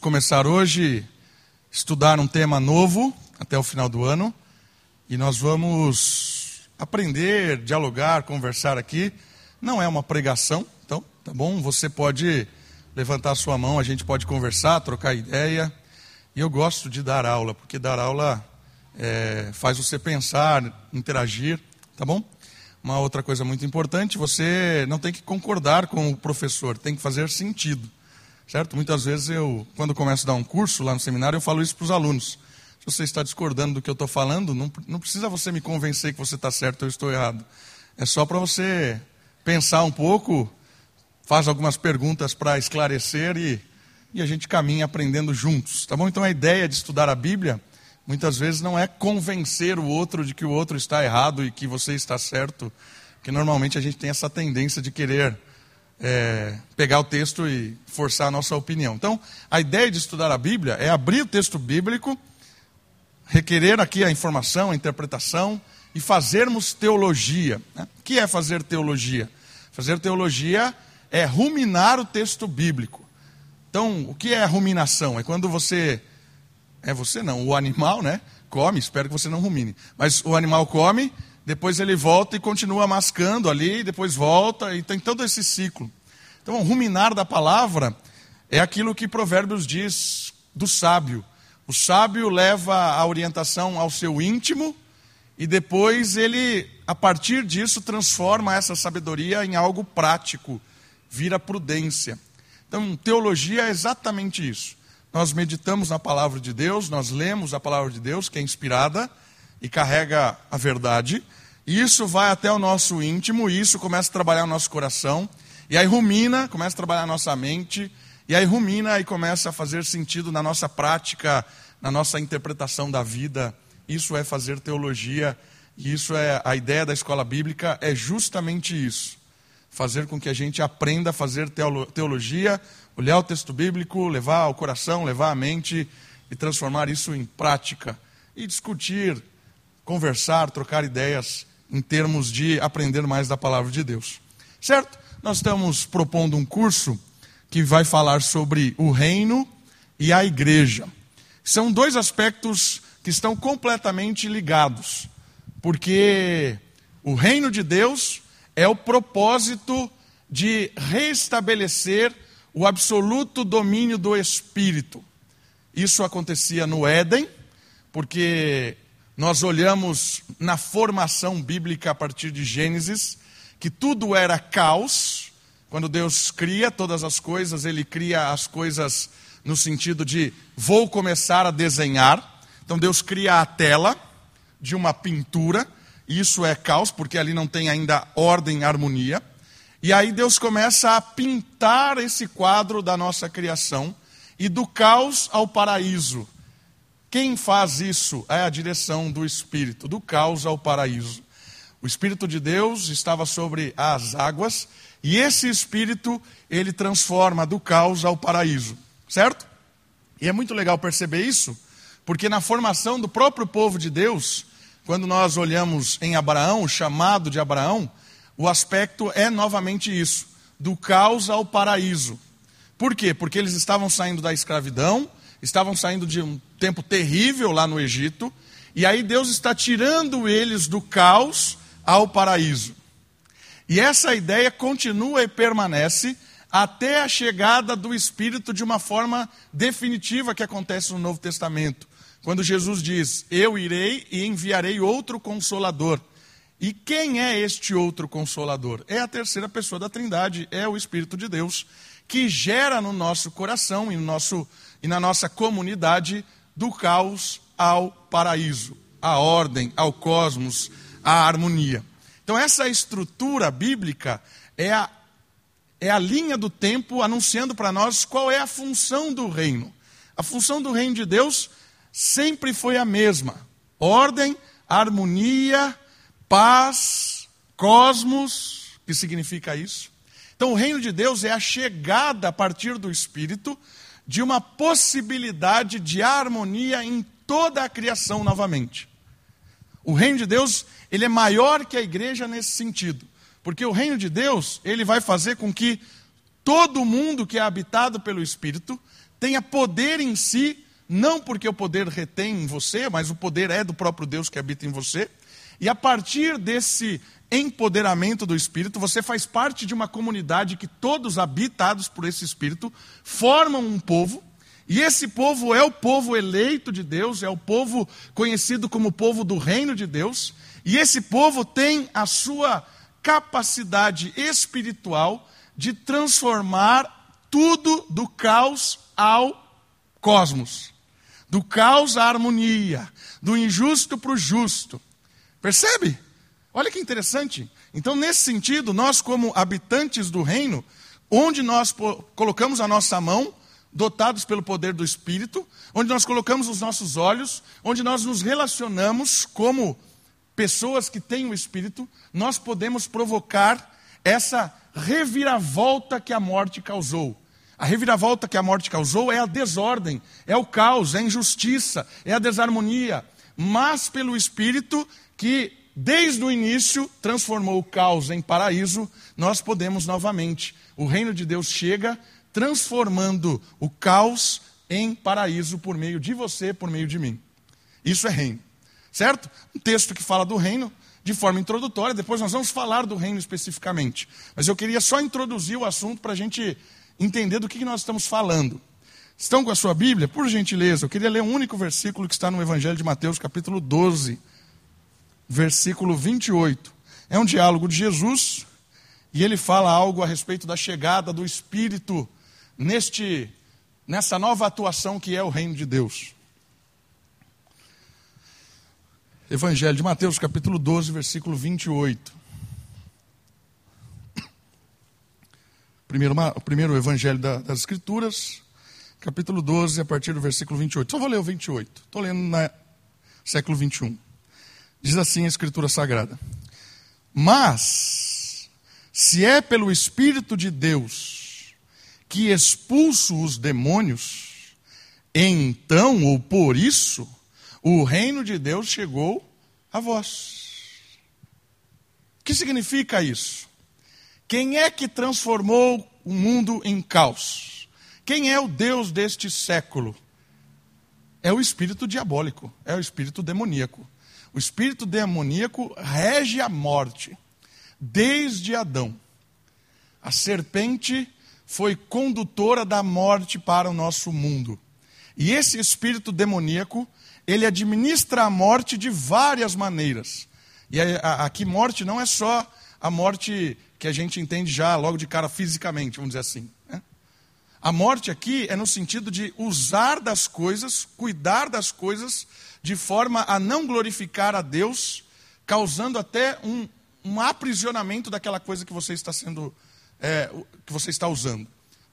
começar hoje a estudar um tema novo até o final do ano e nós vamos aprender, dialogar, conversar aqui. Não é uma pregação, então, tá bom? Você pode levantar sua mão, a gente pode conversar, trocar ideia. E eu gosto de dar aula, porque dar aula é, faz você pensar, interagir, tá bom? Uma outra coisa muito importante, você não tem que concordar com o professor, tem que fazer sentido. Certo? Muitas vezes eu, quando começo a dar um curso lá no seminário, eu falo isso para os alunos. Se você está discordando do que eu estou falando, não, não precisa você me convencer que você está certo ou eu estou errado. É só para você pensar um pouco, faz algumas perguntas para esclarecer e, e a gente caminha aprendendo juntos. Tá bom? Então a ideia de estudar a Bíblia muitas vezes não é convencer o outro de que o outro está errado e que você está certo, porque normalmente a gente tem essa tendência de querer é, pegar o texto e forçar a nossa opinião. Então, a ideia de estudar a Bíblia é abrir o texto bíblico, requerer aqui a informação, a interpretação e fazermos teologia. Né? O que é fazer teologia? Fazer teologia é ruminar o texto bíblico. Então, o que é ruminação? É quando você. É você não, o animal, né? Come, espero que você não rumine. Mas o animal come depois ele volta e continua mascando ali, depois volta, e tem todo esse ciclo. Então, ruminar da palavra é aquilo que Provérbios diz do sábio. O sábio leva a orientação ao seu íntimo e depois ele, a partir disso, transforma essa sabedoria em algo prático, vira prudência. Então, teologia é exatamente isso. Nós meditamos na palavra de Deus, nós lemos a palavra de Deus, que é inspirada, e carrega a verdade. Isso vai até o nosso íntimo, isso começa a trabalhar o nosso coração. E aí rumina, começa a trabalhar a nossa mente. E aí rumina e começa a fazer sentido na nossa prática, na nossa interpretação da vida. Isso é fazer teologia. E isso é a ideia da escola bíblica, é justamente isso. Fazer com que a gente aprenda a fazer teologia, olhar o texto bíblico, levar ao coração, levar à mente e transformar isso em prática. E discutir conversar, trocar ideias em termos de aprender mais da palavra de Deus. Certo? Nós estamos propondo um curso que vai falar sobre o reino e a igreja. São dois aspectos que estão completamente ligados, porque o reino de Deus é o propósito de restabelecer o absoluto domínio do espírito. Isso acontecia no Éden, porque nós olhamos na formação bíblica a partir de Gênesis, que tudo era caos. Quando Deus cria todas as coisas, Ele cria as coisas no sentido de vou começar a desenhar. Então Deus cria a tela de uma pintura, isso é caos, porque ali não tem ainda ordem harmonia. E aí Deus começa a pintar esse quadro da nossa criação, e do caos ao paraíso quem faz isso é a direção do Espírito, do caos ao paraíso. O Espírito de Deus estava sobre as águas e esse Espírito ele transforma do caos ao paraíso, certo? E é muito legal perceber isso, porque na formação do próprio povo de Deus, quando nós olhamos em Abraão, o chamado de Abraão, o aspecto é novamente isso, do caos ao paraíso. Por quê? Porque eles estavam saindo da escravidão, estavam saindo de um tempo terrível lá no Egito, e aí Deus está tirando eles do caos ao paraíso. E essa ideia continua e permanece até a chegada do Espírito de uma forma definitiva que acontece no Novo Testamento. Quando Jesus diz: Eu irei e enviarei outro consolador. E quem é este outro consolador? É a terceira pessoa da Trindade, é o Espírito de Deus, que gera no nosso coração e no nosso e na nossa comunidade do caos ao paraíso, à ordem, ao cosmos, à harmonia. Então, essa estrutura bíblica é a, é a linha do tempo anunciando para nós qual é a função do reino. A função do reino de Deus sempre foi a mesma: ordem, harmonia, paz, cosmos. O que significa isso? Então, o reino de Deus é a chegada a partir do Espírito de uma possibilidade de harmonia em toda a criação novamente. O reino de Deus, ele é maior que a igreja nesse sentido, porque o reino de Deus, ele vai fazer com que todo mundo que é habitado pelo Espírito tenha poder em si, não porque o poder retém em você, mas o poder é do próprio Deus que habita em você. E a partir desse empoderamento do Espírito, você faz parte de uma comunidade que todos habitados por esse Espírito formam um povo. E esse povo é o povo eleito de Deus, é o povo conhecido como povo do reino de Deus. E esse povo tem a sua capacidade espiritual de transformar tudo do caos ao cosmos, do caos à harmonia, do injusto para o justo. Percebe? Olha que interessante. Então, nesse sentido, nós, como habitantes do reino, onde nós colocamos a nossa mão, dotados pelo poder do Espírito, onde nós colocamos os nossos olhos, onde nós nos relacionamos como pessoas que têm o Espírito, nós podemos provocar essa reviravolta que a morte causou. A reviravolta que a morte causou é a desordem, é o caos, é a injustiça, é a desarmonia. Mas pelo Espírito que desde o início transformou o caos em paraíso, nós podemos novamente. O reino de Deus chega transformando o caos em paraíso por meio de você, por meio de mim. Isso é reino. Certo? Um texto que fala do reino de forma introdutória, depois nós vamos falar do reino especificamente. Mas eu queria só introduzir o assunto para a gente entender do que nós estamos falando. Estão com a sua Bíblia? Por gentileza, eu queria ler um único versículo que está no Evangelho de Mateus, capítulo 12 versículo 28. É um diálogo de Jesus e ele fala algo a respeito da chegada do Espírito neste nessa nova atuação que é o reino de Deus. Evangelho de Mateus, capítulo 12, versículo 28. Primeiro, primeiro evangelho das Escrituras, capítulo 12, a partir do versículo 28. Só vou ler o 28. Estou lendo no século 21. Diz assim a Escritura Sagrada: Mas, se é pelo Espírito de Deus que expulso os demônios, então ou por isso, o reino de Deus chegou a vós. O que significa isso? Quem é que transformou o mundo em caos? Quem é o Deus deste século? É o espírito diabólico, é o espírito demoníaco. O espírito demoníaco rege a morte desde Adão. A serpente foi condutora da morte para o nosso mundo. E esse espírito demoníaco, ele administra a morte de várias maneiras. E aqui morte não é só a morte que a gente entende já logo de cara fisicamente, vamos dizer assim. Né? A morte aqui é no sentido de usar das coisas, cuidar das coisas de forma a não glorificar a Deus, causando até um, um aprisionamento daquela coisa que você está sendo, é, que você está usando.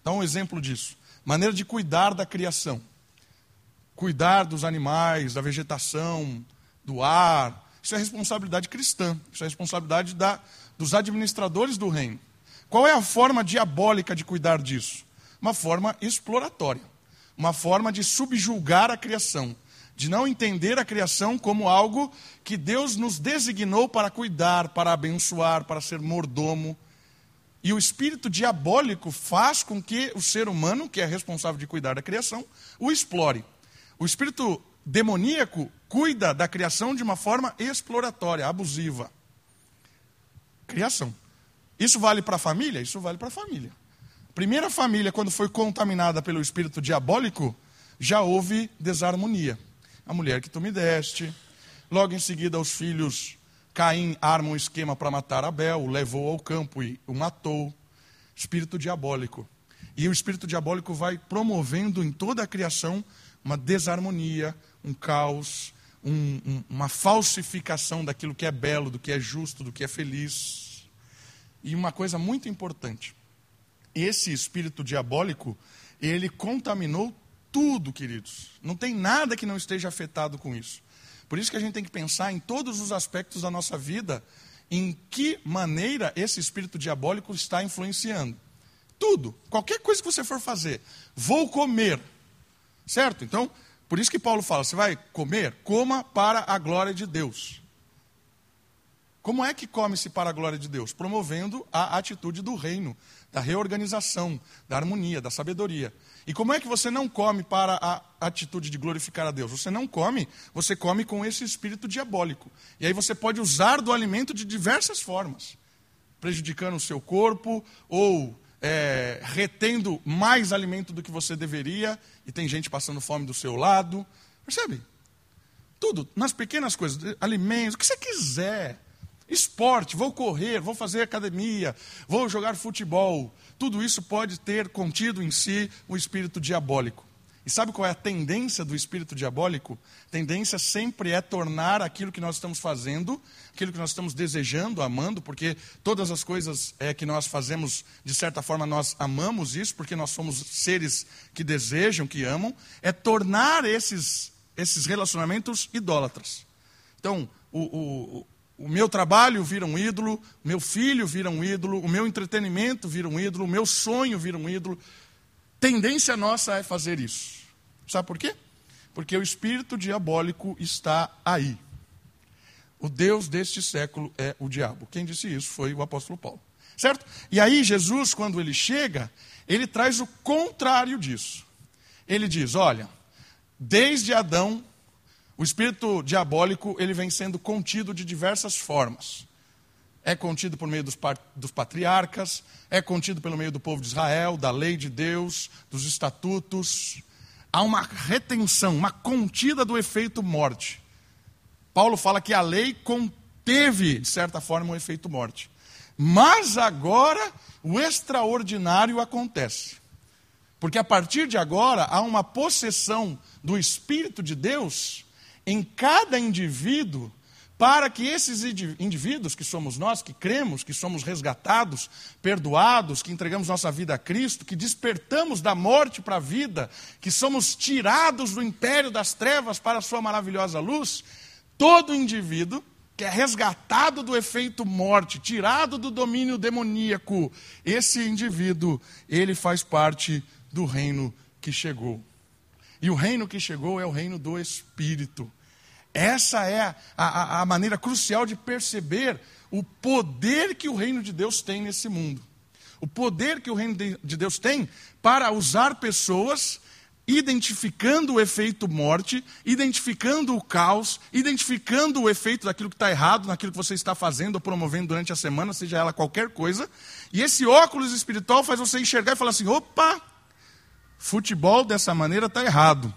Dá um exemplo disso. Maneira de cuidar da criação. Cuidar dos animais, da vegetação, do ar. Isso é responsabilidade cristã. Isso é responsabilidade da, dos administradores do reino. Qual é a forma diabólica de cuidar disso? Uma forma exploratória. Uma forma de subjulgar a criação de não entender a criação como algo que Deus nos designou para cuidar, para abençoar, para ser mordomo. E o espírito diabólico faz com que o ser humano, que é responsável de cuidar da criação, o explore. O espírito demoníaco cuida da criação de uma forma exploratória, abusiva. Criação. Isso vale para a família? Isso vale para a família. Primeira família, quando foi contaminada pelo espírito diabólico, já houve desarmonia a mulher que tu me deste. Logo em seguida, os filhos, Caim arma um esquema para matar Abel, o levou ao campo e o matou. Espírito diabólico. E o espírito diabólico vai promovendo em toda a criação uma desarmonia, um caos, um, um, uma falsificação daquilo que é belo, do que é justo, do que é feliz. E uma coisa muito importante: esse espírito diabólico, ele contaminou tudo, queridos. Não tem nada que não esteja afetado com isso. Por isso que a gente tem que pensar em todos os aspectos da nossa vida, em que maneira esse espírito diabólico está influenciando. Tudo, qualquer coisa que você for fazer. Vou comer. Certo? Então, por isso que Paulo fala: você vai comer? Coma para a glória de Deus. Como é que come-se para a glória de Deus? Promovendo a atitude do reino, da reorganização, da harmonia, da sabedoria. E como é que você não come para a atitude de glorificar a Deus? Você não come, você come com esse espírito diabólico. E aí você pode usar do alimento de diversas formas, prejudicando o seu corpo ou é, retendo mais alimento do que você deveria, e tem gente passando fome do seu lado. Percebe? Tudo, nas pequenas coisas, alimentos, o que você quiser. Esporte, vou correr, vou fazer academia, vou jogar futebol. Tudo isso pode ter contido em si o espírito diabólico. E sabe qual é a tendência do espírito diabólico? Tendência sempre é tornar aquilo que nós estamos fazendo, aquilo que nós estamos desejando, amando, porque todas as coisas é, que nós fazemos, de certa forma, nós amamos isso, porque nós somos seres que desejam, que amam, é tornar esses, esses relacionamentos idólatras. Então, o, o o meu trabalho vira um ídolo, o meu filho vira um ídolo, o meu entretenimento vira um ídolo, o meu sonho vira um ídolo. Tendência nossa é fazer isso. Sabe por quê? Porque o espírito diabólico está aí. O Deus deste século é o diabo. Quem disse isso foi o apóstolo Paulo. Certo? E aí, Jesus, quando ele chega, ele traz o contrário disso. Ele diz: olha, desde Adão o espírito diabólico ele vem sendo contido de diversas formas. É contido por meio dos, dos patriarcas, é contido pelo meio do povo de Israel, da lei de Deus, dos estatutos. Há uma retenção, uma contida do efeito morte. Paulo fala que a lei conteve, de certa forma, o efeito morte. Mas agora o extraordinário acontece. Porque a partir de agora há uma possessão do Espírito de Deus em cada indivíduo, para que esses indivíduos, que somos nós, que cremos, que somos resgatados, perdoados, que entregamos nossa vida a Cristo, que despertamos da morte para a vida, que somos tirados do império das trevas para a sua maravilhosa luz, todo indivíduo que é resgatado do efeito morte, tirado do domínio demoníaco, esse indivíduo, ele faz parte do reino que chegou. E o reino que chegou é o reino do Espírito. Essa é a, a, a maneira crucial de perceber o poder que o reino de Deus tem nesse mundo. O poder que o reino de Deus tem para usar pessoas identificando o efeito morte, identificando o caos, identificando o efeito daquilo que está errado, naquilo que você está fazendo ou promovendo durante a semana, seja ela qualquer coisa. E esse óculos espiritual faz você enxergar e falar assim: opa, futebol dessa maneira está errado.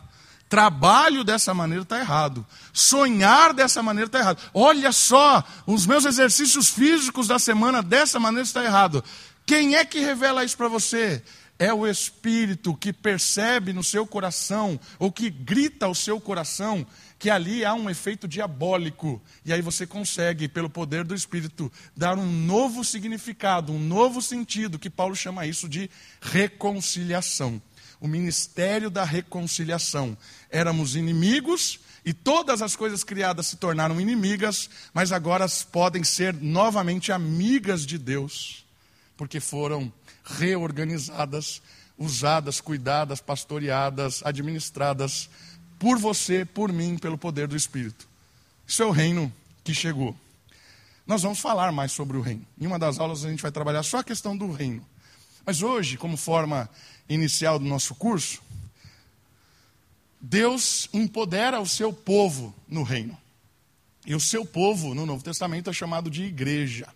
Trabalho dessa maneira está errado. Sonhar dessa maneira está errado. Olha só, os meus exercícios físicos da semana dessa maneira está errado. Quem é que revela isso para você? É o Espírito que percebe no seu coração, ou que grita ao seu coração, que ali há um efeito diabólico. E aí você consegue, pelo poder do Espírito, dar um novo significado, um novo sentido, que Paulo chama isso de reconciliação o ministério da reconciliação. Éramos inimigos e todas as coisas criadas se tornaram inimigas, mas agora podem ser novamente amigas de Deus, porque foram reorganizadas, usadas, cuidadas, pastoreadas, administradas por você, por mim, pelo poder do Espírito. Isso é o reino que chegou. Nós vamos falar mais sobre o reino. Em uma das aulas a gente vai trabalhar só a questão do reino. Mas hoje, como forma inicial do nosso curso, Deus empodera o seu povo no reino. E o seu povo, no Novo Testamento, é chamado de igreja.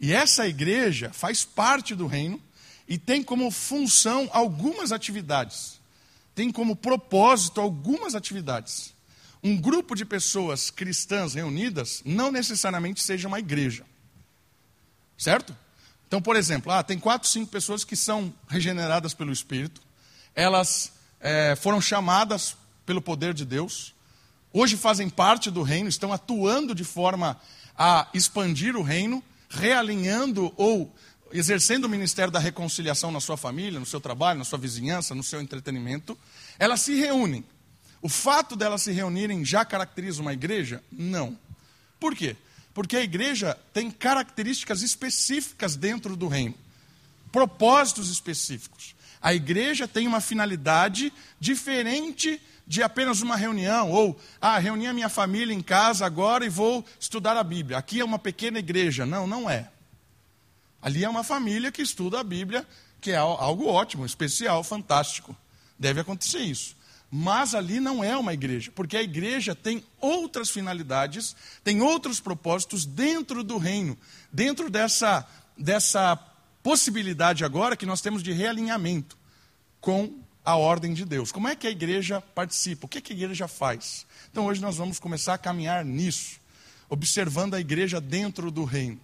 E essa igreja faz parte do reino e tem como função algumas atividades. Tem como propósito algumas atividades. Um grupo de pessoas cristãs reunidas não necessariamente seja uma igreja. Certo? Então, por exemplo, ah, tem quatro, cinco pessoas que são regeneradas pelo Espírito, elas é, foram chamadas pelo poder de Deus, hoje fazem parte do reino, estão atuando de forma a expandir o reino, realinhando ou exercendo o ministério da reconciliação na sua família, no seu trabalho, na sua vizinhança, no seu entretenimento, elas se reúnem. O fato delas se reunirem já caracteriza uma igreja? Não. Por quê? Porque a igreja tem características específicas dentro do reino, propósitos específicos. A igreja tem uma finalidade diferente de apenas uma reunião, ou, ah, reuni a minha família em casa agora e vou estudar a Bíblia. Aqui é uma pequena igreja. Não, não é. Ali é uma família que estuda a Bíblia, que é algo ótimo, especial, fantástico. Deve acontecer isso. Mas ali não é uma igreja, porque a igreja tem outras finalidades, tem outros propósitos dentro do reino, dentro dessa, dessa possibilidade agora que nós temos de realinhamento com a ordem de Deus. Como é que a igreja participa? O que, que a igreja faz? Então hoje nós vamos começar a caminhar nisso, observando a igreja dentro do reino.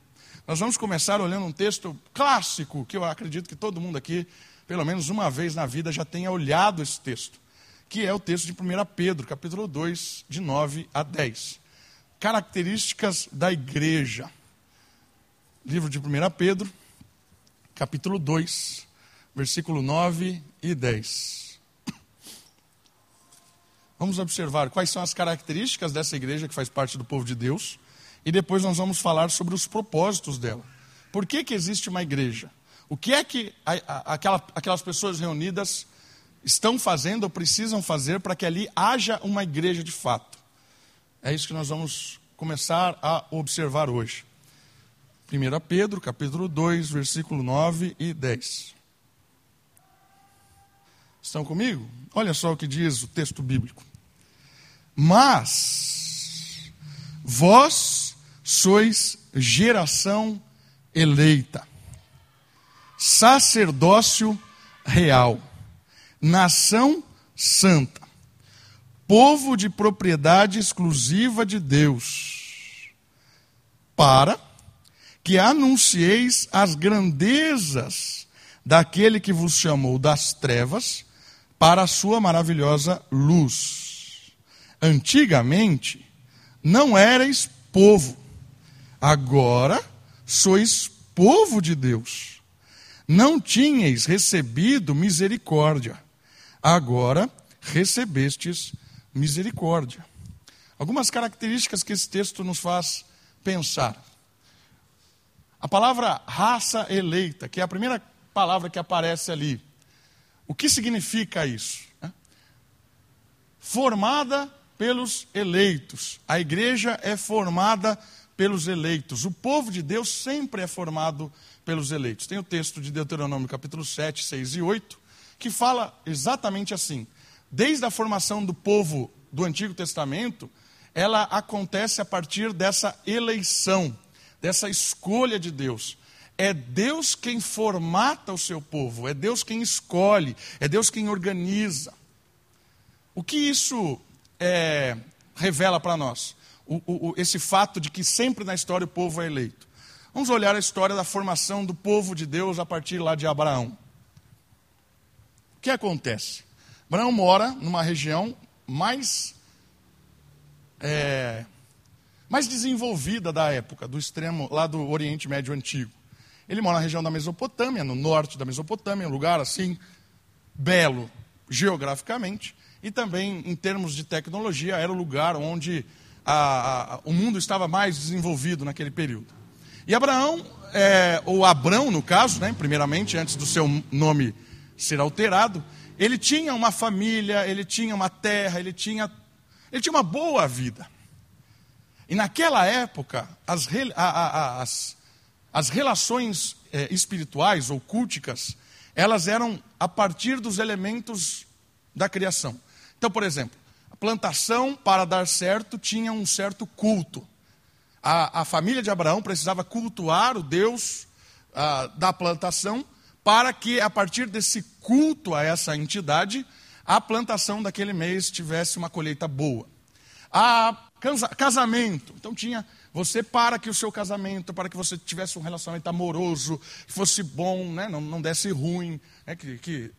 Nós vamos começar olhando um texto clássico, que eu acredito que todo mundo aqui, pelo menos uma vez na vida, já tenha olhado esse texto que é o texto de 1 Pedro, capítulo 2, de 9 a 10. Características da igreja. Livro de 1 Pedro, capítulo 2, versículo 9 e 10. Vamos observar quais são as características dessa igreja que faz parte do povo de Deus e depois nós vamos falar sobre os propósitos dela. Por que, que existe uma igreja? O que é que a, a, aquela, aquelas pessoas reunidas estão fazendo ou precisam fazer para que ali haja uma igreja de fato. É isso que nós vamos começar a observar hoje. 1 Pedro, capítulo 2, versículo 9 e 10. Estão comigo? Olha só o que diz o texto bíblico. Mas vós sois geração eleita, sacerdócio real nação santa, povo de propriedade exclusiva de Deus, para que anuncieis as grandezas daquele que vos chamou das trevas para a sua maravilhosa luz. Antigamente não erais povo, agora sois povo de Deus. Não tinhais recebido misericórdia agora recebestes misericórdia. Algumas características que esse texto nos faz pensar. A palavra raça eleita, que é a primeira palavra que aparece ali. O que significa isso? Formada pelos eleitos. A igreja é formada pelos eleitos. O povo de Deus sempre é formado pelos eleitos. Tem o texto de Deuteronômio capítulo 7, 6 e 8, que fala exatamente assim. Desde a formação do povo do Antigo Testamento, ela acontece a partir dessa eleição, dessa escolha de Deus. É Deus quem formata o seu povo, é Deus quem escolhe, é Deus quem organiza. O que isso é, revela para nós? O, o, esse fato de que sempre na história o povo é eleito. Vamos olhar a história da formação do povo de Deus a partir lá de Abraão que acontece? Abraão mora numa região mais, é, mais desenvolvida da época, do extremo, lá do Oriente Médio Antigo. Ele mora na região da Mesopotâmia, no norte da Mesopotâmia, um lugar assim, belo geograficamente, e também em termos de tecnologia, era o lugar onde a, a, o mundo estava mais desenvolvido naquele período. E Abraão, é, ou Abrão no caso, né, primeiramente, antes do seu nome ser alterado, ele tinha uma família, ele tinha uma terra, ele tinha, ele tinha uma boa vida. E naquela época, as, as, as relações é, espirituais ou culticas, elas eram a partir dos elementos da criação. Então, por exemplo, a plantação, para dar certo, tinha um certo culto. A, a família de Abraão precisava cultuar o Deus ah, da plantação para que, a partir desse culto a essa entidade, a plantação daquele mês tivesse uma colheita boa. A casamento, então tinha você para que o seu casamento, para que você tivesse um relacionamento amoroso, que fosse bom, né, não, não desse ruim, né, que, que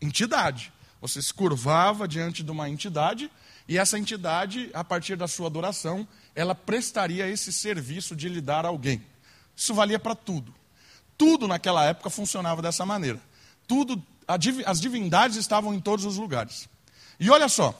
entidade. Você se curvava diante de uma entidade e essa entidade, a partir da sua adoração, ela prestaria esse serviço de lhe dar alguém. Isso valia para tudo. Tudo naquela época funcionava dessa maneira. Tudo, as divindades estavam em todos os lugares. E olha só,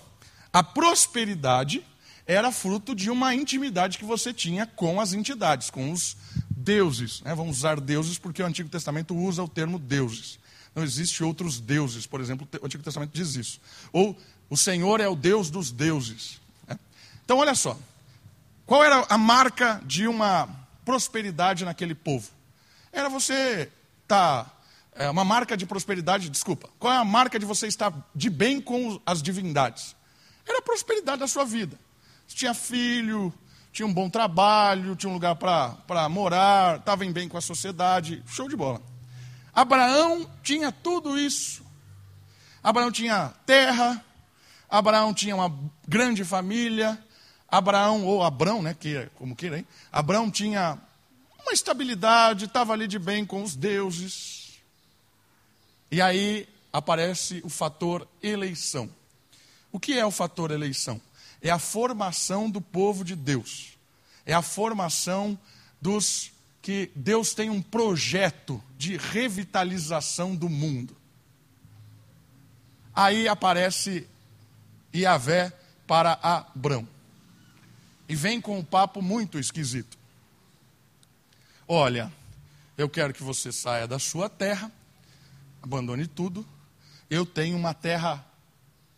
a prosperidade era fruto de uma intimidade que você tinha com as entidades, com os deuses. Né? Vamos usar deuses porque o Antigo Testamento usa o termo deuses. Não existe outros deuses, por exemplo, o Antigo Testamento diz isso. Ou o Senhor é o Deus dos deuses. Né? Então, olha só. Qual era a marca de uma prosperidade naquele povo? Era você estar. Tá, é, uma marca de prosperidade, desculpa. Qual é a marca de você estar de bem com as divindades? Era a prosperidade da sua vida. Você tinha filho, tinha um bom trabalho, tinha um lugar para morar, estava em bem com a sociedade. Show de bola. Abraão tinha tudo isso. Abraão tinha terra, Abraão tinha uma grande família, Abraão, ou Abrão, né, que, como queira, hein? Abraão tinha uma estabilidade, estava ali de bem com os deuses. E aí aparece o fator eleição. O que é o fator eleição? É a formação do povo de Deus. É a formação dos que Deus tem um projeto de revitalização do mundo. Aí aparece Iavé para Abrão. E vem com um papo muito esquisito. Olha, eu quero que você saia da sua terra, abandone tudo. Eu tenho uma terra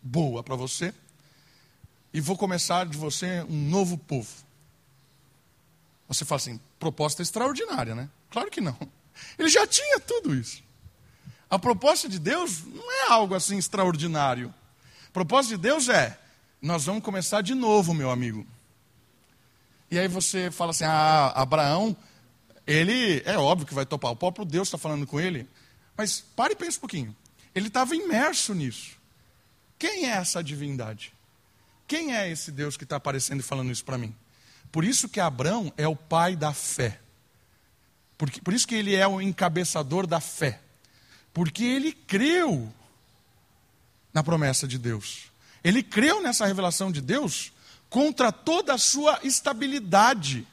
boa para você e vou começar de você um novo povo. Você fala assim, proposta extraordinária, né? Claro que não. Ele já tinha tudo isso. A proposta de Deus não é algo assim extraordinário. A proposta de Deus é: nós vamos começar de novo, meu amigo. E aí você fala assim: ah, Abraão ele é óbvio que vai topar, o próprio Deus está falando com ele. Mas pare e pense um pouquinho. Ele estava imerso nisso. Quem é essa divindade? Quem é esse Deus que está aparecendo e falando isso para mim? Por isso que Abraão é o pai da fé. Por, por isso que ele é o encabeçador da fé. Porque ele creu na promessa de Deus. Ele creu nessa revelação de Deus contra toda a sua estabilidade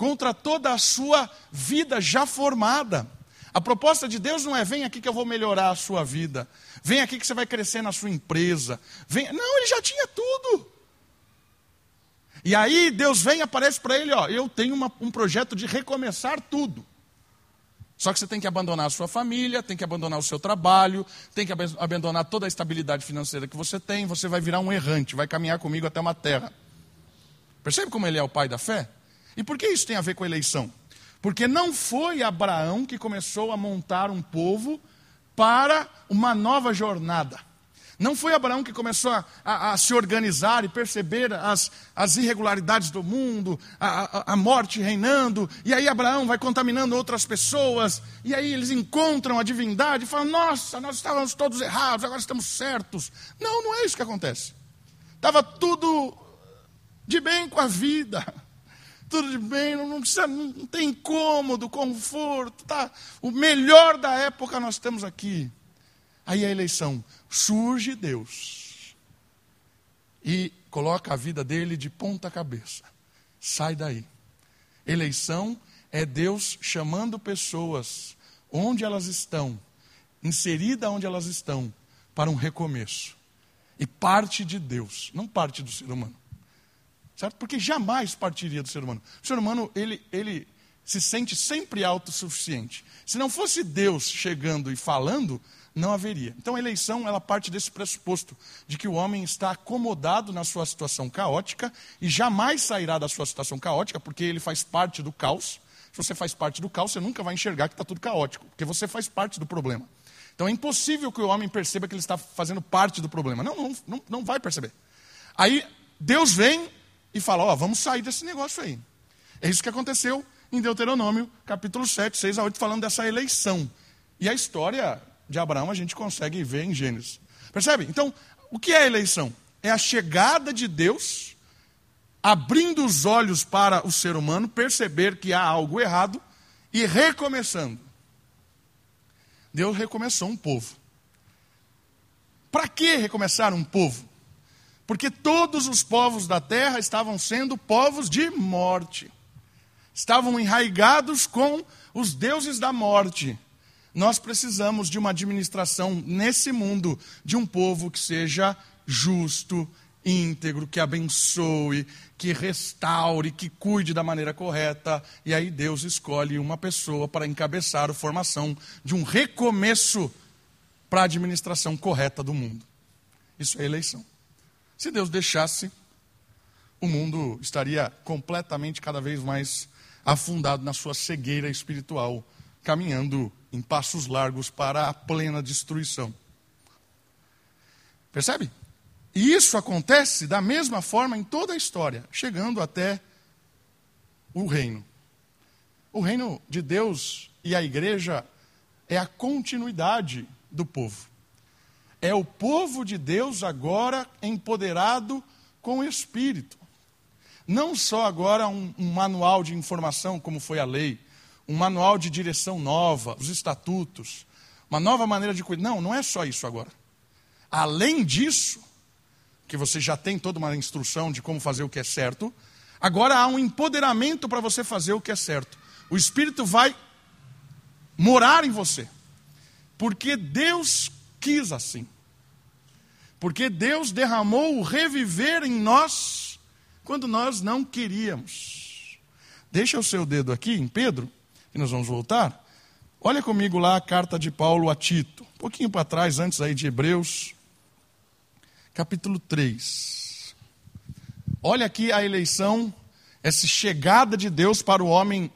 contra toda a sua vida já formada. A proposta de Deus não é vem aqui que eu vou melhorar a sua vida. Vem aqui que você vai crescer na sua empresa. Vem... Não, ele já tinha tudo. E aí Deus vem e aparece para ele, ó, eu tenho uma, um projeto de recomeçar tudo. Só que você tem que abandonar a sua família, tem que abandonar o seu trabalho, tem que abandonar toda a estabilidade financeira que você tem, você vai virar um errante, vai caminhar comigo até uma terra. Percebe como ele é o pai da fé? E por que isso tem a ver com a eleição? Porque não foi Abraão que começou a montar um povo para uma nova jornada. Não foi Abraão que começou a, a, a se organizar e perceber as, as irregularidades do mundo, a, a, morte reinando, e aí Abraão vai contaminando outras pessoas, e aí eles encontram a divindade e falam: Nossa, nós estávamos todos errados, agora estamos certos. Não, não é isso que acontece. Estava tudo de bem com a vida tudo de bem, não, precisa, não tem incômodo, conforto, tá? O melhor da época nós temos aqui. Aí a eleição, surge Deus e coloca a vida dele de ponta cabeça. Sai daí. Eleição é Deus chamando pessoas onde elas estão, inserida onde elas estão, para um recomeço. E parte de Deus, não parte do ser humano. Certo? Porque jamais partiria do ser humano. O ser humano, ele, ele se sente sempre autossuficiente. Se não fosse Deus chegando e falando, não haveria. Então a eleição, ela parte desse pressuposto de que o homem está acomodado na sua situação caótica e jamais sairá da sua situação caótica, porque ele faz parte do caos. Se você faz parte do caos, você nunca vai enxergar que está tudo caótico, porque você faz parte do problema. Então é impossível que o homem perceba que ele está fazendo parte do problema. Não, não, não, não vai perceber. Aí Deus vem e fala: Ó, oh, vamos sair desse negócio aí. É isso que aconteceu em Deuteronômio, capítulo 7, 6 a 8, falando dessa eleição. E a história de Abraão a gente consegue ver em Gênesis. Percebe? Então, o que é a eleição? É a chegada de Deus, abrindo os olhos para o ser humano, perceber que há algo errado e recomeçando. Deus recomeçou um povo. Para que recomeçar um povo? Porque todos os povos da terra estavam sendo povos de morte. Estavam enraigados com os deuses da morte. Nós precisamos de uma administração nesse mundo de um povo que seja justo, íntegro, que abençoe, que restaure, que cuide da maneira correta. E aí Deus escolhe uma pessoa para encabeçar a formação de um recomeço para a administração correta do mundo. Isso é eleição. Se Deus deixasse, o mundo estaria completamente cada vez mais afundado na sua cegueira espiritual, caminhando em passos largos para a plena destruição. Percebe? E isso acontece da mesma forma em toda a história, chegando até o reino. O reino de Deus e a igreja é a continuidade do povo. É o povo de Deus agora empoderado com o Espírito. Não só agora um, um manual de informação, como foi a lei, um manual de direção nova, os estatutos, uma nova maneira de cuidar. Não, não é só isso agora. Além disso, que você já tem toda uma instrução de como fazer o que é certo, agora há um empoderamento para você fazer o que é certo. O Espírito vai morar em você, porque Deus quis assim. Porque Deus derramou o reviver em nós quando nós não queríamos. Deixa o seu dedo aqui em Pedro, e nós vamos voltar. Olha comigo lá a carta de Paulo a Tito, um pouquinho para trás, antes aí de Hebreus, capítulo 3. Olha aqui a eleição, essa chegada de Deus para o homem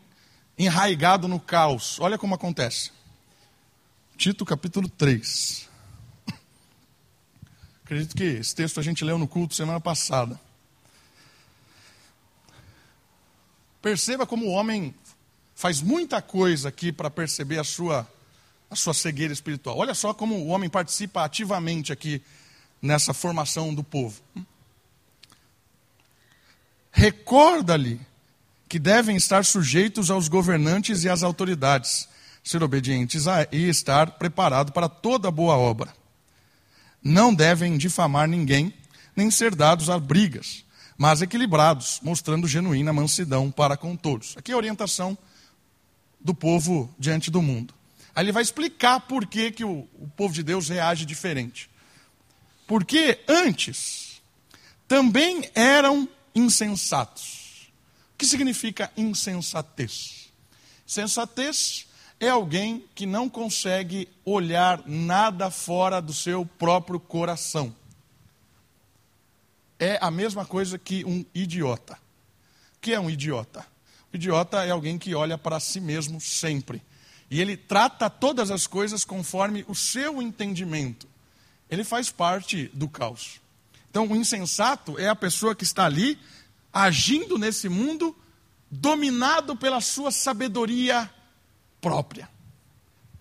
enraigado no caos. Olha como acontece. Tito capítulo 3. Acredito que esse texto a gente leu no culto semana passada. Perceba como o homem faz muita coisa aqui para perceber a sua, a sua cegueira espiritual. Olha só como o homem participa ativamente aqui nessa formação do povo. Recorda-lhe que devem estar sujeitos aos governantes e às autoridades, ser obedientes a, e estar preparado para toda boa obra. Não devem difamar ninguém, nem ser dados a brigas, mas equilibrados, mostrando genuína mansidão para com todos. Aqui é a orientação do povo diante do mundo. Aí ele vai explicar por que, que o, o povo de Deus reage diferente. Porque antes também eram insensatos o que significa insensatez? Sensatez é alguém que não consegue olhar nada fora do seu próprio coração. É a mesma coisa que um idiota. O que é um idiota? O idiota é alguém que olha para si mesmo sempre. E ele trata todas as coisas conforme o seu entendimento. Ele faz parte do caos. Então, o insensato é a pessoa que está ali agindo nesse mundo dominado pela sua sabedoria própria,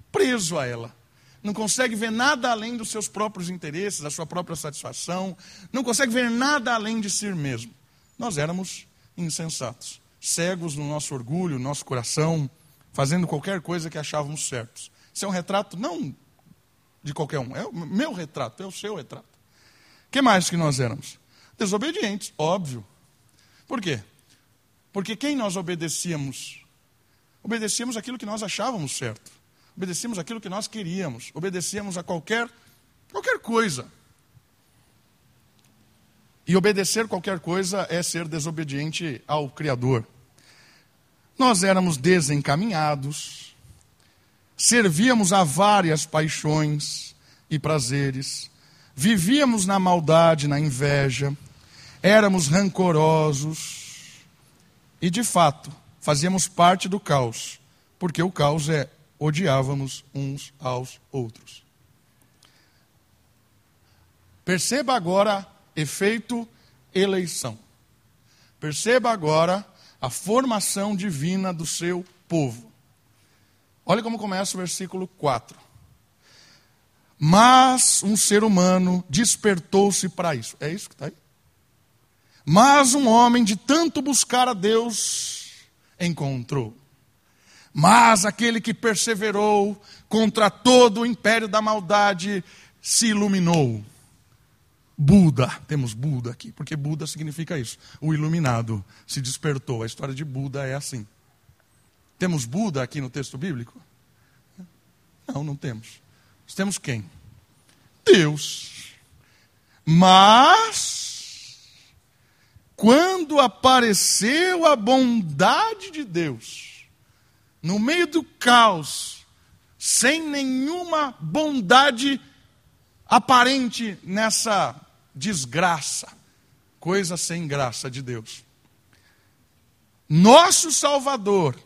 preso a ela. Não consegue ver nada além dos seus próprios interesses, da sua própria satisfação, não consegue ver nada além de si mesmo. Nós éramos insensatos, cegos no nosso orgulho, no nosso coração, fazendo qualquer coisa que achávamos certos. Isso é um retrato não de qualquer um, é o meu retrato, é o seu retrato. Que mais que nós éramos? Desobedientes, óbvio. Por quê? Porque quem nós obedecíamos? Obedecíamos aquilo que nós achávamos certo. Obedecíamos aquilo que nós queríamos. Obedecíamos a qualquer, qualquer coisa. E obedecer qualquer coisa é ser desobediente ao Criador. Nós éramos desencaminhados, servíamos a várias paixões e prazeres, vivíamos na maldade, na inveja, éramos rancorosos, e de fato, fazíamos parte do caos, porque o caos é odiávamos uns aos outros. Perceba agora efeito eleição. Perceba agora a formação divina do seu povo. Olha como começa o versículo 4. Mas um ser humano despertou-se para isso. É isso que está aí? Mas um homem de tanto buscar a Deus encontrou. Mas aquele que perseverou contra todo o império da maldade se iluminou. Buda, temos Buda aqui, porque Buda significa isso. O iluminado se despertou. A história de Buda é assim. Temos Buda aqui no texto bíblico? Não, não temos. Nós temos quem? Deus. Mas quando apareceu a bondade de Deus, no meio do caos, sem nenhuma bondade aparente nessa desgraça, coisa sem graça de Deus. Nosso Salvador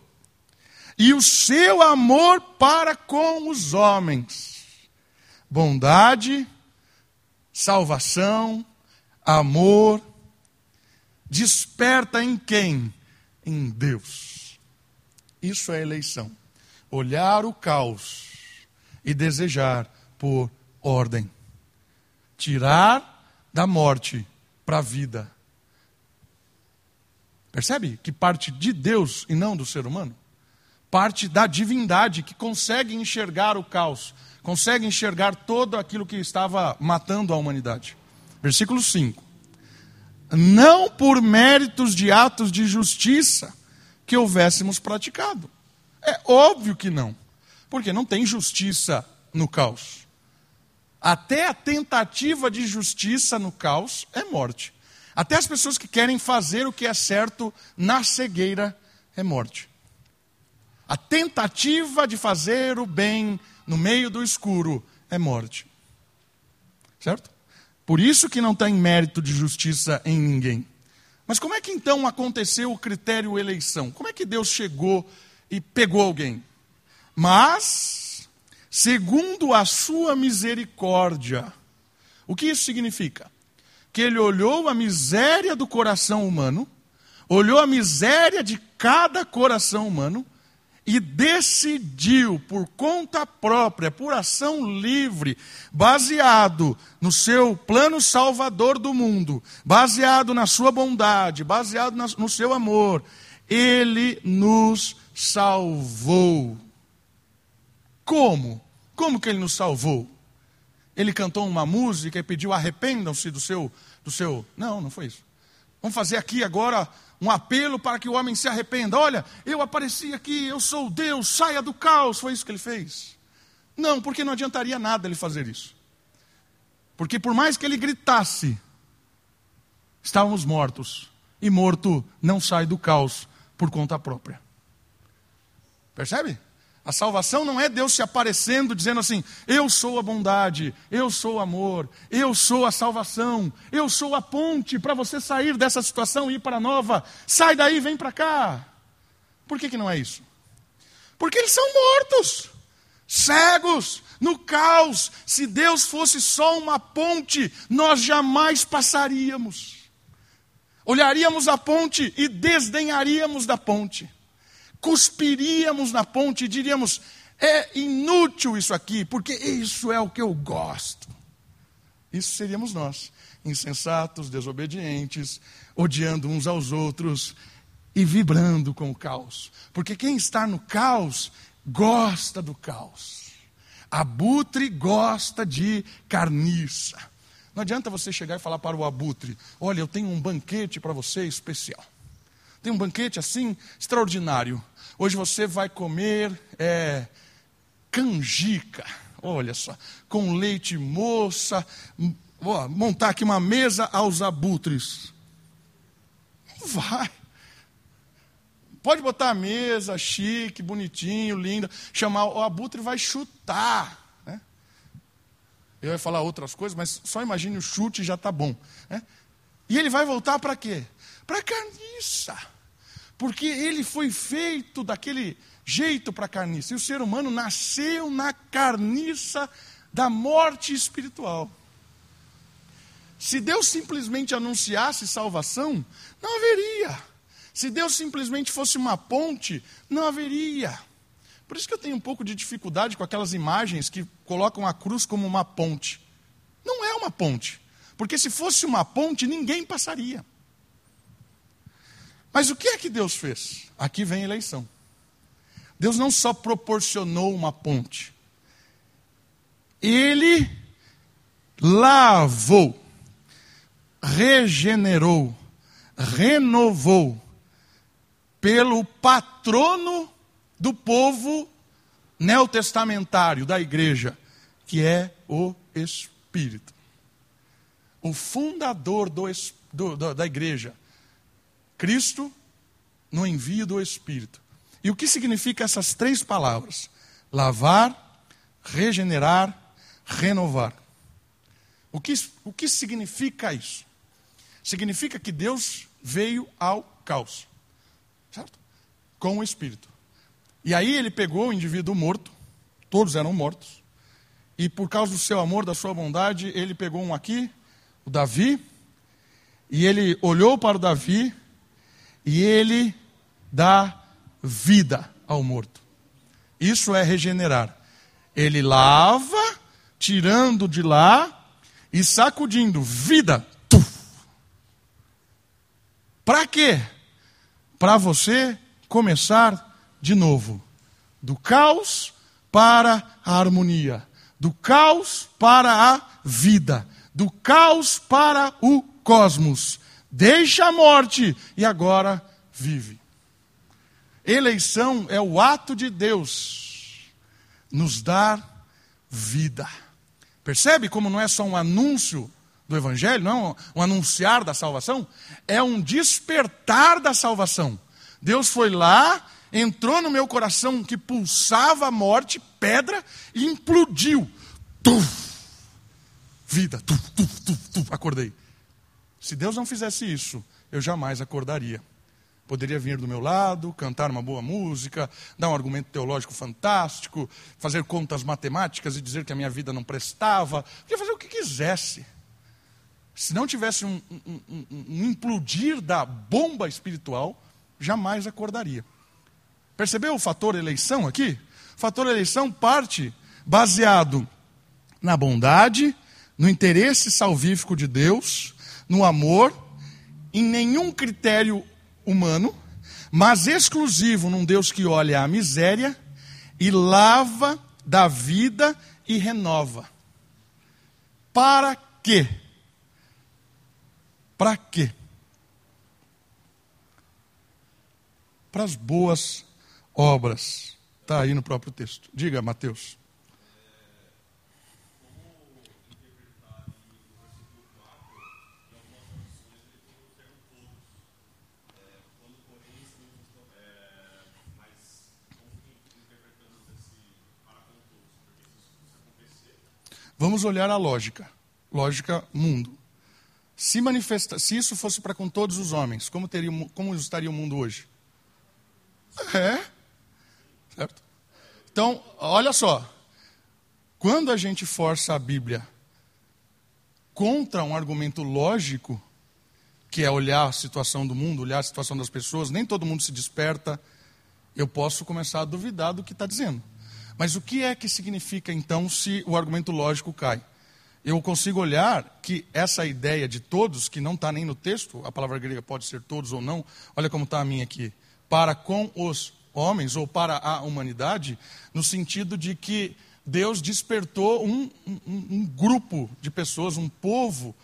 e o seu amor para com os homens. Bondade, salvação, amor, desperta em quem? Em Deus. Isso é eleição. Olhar o caos e desejar por ordem. Tirar da morte para a vida. Percebe que parte de Deus e não do ser humano? Parte da divindade que consegue enxergar o caos, consegue enxergar todo aquilo que estava matando a humanidade. Versículo 5 não por méritos de atos de justiça que houvéssemos praticado. É óbvio que não, porque não tem justiça no caos. Até a tentativa de justiça no caos é morte. Até as pessoas que querem fazer o que é certo na cegueira é morte. A tentativa de fazer o bem no meio do escuro é morte. Certo? Por isso que não tem mérito de justiça em ninguém. Mas como é que então aconteceu o critério eleição? Como é que Deus chegou e pegou alguém? Mas, segundo a sua misericórdia. O que isso significa? Que ele olhou a miséria do coração humano, olhou a miséria de cada coração humano e decidiu por conta própria, por ação livre, baseado no seu plano salvador do mundo, baseado na sua bondade, baseado no seu amor, ele nos salvou. Como? Como que ele nos salvou? Ele cantou uma música e pediu arrependam-se do seu, do seu. Não, não foi isso. Vamos fazer aqui agora um apelo para que o homem se arrependa. Olha, eu apareci aqui, eu sou Deus, saia do caos. Foi isso que ele fez? Não, porque não adiantaria nada ele fazer isso. Porque por mais que ele gritasse, estávamos mortos. E morto não sai do caos por conta própria. Percebe? A salvação não é Deus se aparecendo dizendo assim: eu sou a bondade, eu sou o amor, eu sou a salvação, eu sou a ponte para você sair dessa situação e ir para a nova. Sai daí, vem para cá. Por que, que não é isso? Porque eles são mortos, cegos, no caos. Se Deus fosse só uma ponte, nós jamais passaríamos. Olharíamos a ponte e desdenharíamos da ponte cuspiríamos na ponte e diríamos: é inútil isso aqui, porque isso é o que eu gosto. Isso seríamos nós, insensatos, desobedientes, odiando uns aos outros e vibrando com o caos. Porque quem está no caos gosta do caos. Abutre gosta de carniça. Não adianta você chegar e falar para o abutre: Olha, eu tenho um banquete para você especial. Tem um banquete assim extraordinário. Hoje você vai comer é, canjica, olha só, com leite moça, ó, montar aqui uma mesa aos abutres. Não vai. Pode botar a mesa chique, bonitinho, linda, chamar o abutre vai chutar. Né? Eu ia falar outras coisas, mas só imagine o chute já está bom. Né? E ele vai voltar para quê? Para carniça. Porque ele foi feito daquele jeito para a carniça. E o ser humano nasceu na carniça da morte espiritual. Se Deus simplesmente anunciasse salvação, não haveria. Se Deus simplesmente fosse uma ponte, não haveria. Por isso que eu tenho um pouco de dificuldade com aquelas imagens que colocam a cruz como uma ponte. Não é uma ponte. Porque se fosse uma ponte, ninguém passaria. Mas o que é que Deus fez? Aqui vem a eleição. Deus não só proporcionou uma ponte, ele lavou, regenerou, renovou pelo patrono do povo neotestamentário da igreja, que é o Espírito. O fundador do, do, da igreja Cristo no envio do Espírito. E o que significa essas três palavras? Lavar, regenerar, renovar. O que, o que significa isso? Significa que Deus veio ao caos, certo? Com o Espírito. E aí ele pegou o indivíduo morto, todos eram mortos, e por causa do seu amor, da sua bondade, ele pegou um aqui, o Davi, e ele olhou para o Davi, e ele dá vida ao morto. Isso é regenerar. Ele lava, tirando de lá e sacudindo vida. Para quê? Para você começar de novo. Do caos para a harmonia. Do caos para a vida. Do caos para o cosmos. Deixa a morte e agora vive. Eleição é o ato de Deus nos dar vida. Percebe como não é só um anúncio do Evangelho, não é um, anunciar da salvação? É um despertar da salvação. Deus foi lá, entrou no meu coração que pulsava a morte, pedra, e implodiu. Tuf, vida, tuf, tuf, tuf, tuf, acordei. Se Deus não fizesse isso, eu jamais acordaria poderia vir do meu lado, cantar uma boa música, dar um argumento teológico fantástico, fazer contas matemáticas e dizer que a minha vida não prestava, podia fazer o que quisesse. Se não tivesse um, um, um, um implodir da bomba espiritual, jamais acordaria. Percebeu o fator eleição aqui? O fator eleição parte baseado na bondade, no interesse salvífico de Deus, no amor, em nenhum critério humano, mas exclusivo num Deus que olha a miséria e lava da vida e renova. Para quê? Para quê? Para as boas obras. Está aí no próprio texto. Diga, Mateus. Vamos olhar a lógica. Lógica mundo. Se, manifesta, se isso fosse para com todos os homens, como, teria, como estaria o mundo hoje? É. Certo? Então, olha só. Quando a gente força a Bíblia contra um argumento lógico, que é olhar a situação do mundo, olhar a situação das pessoas, nem todo mundo se desperta, eu posso começar a duvidar do que está dizendo. Mas o que é que significa então se o argumento lógico cai? Eu consigo olhar que essa ideia de todos, que não está nem no texto, a palavra grega pode ser todos ou não, olha como está a minha aqui, para com os homens ou para a humanidade, no sentido de que Deus despertou um, um, um grupo de pessoas, um povo,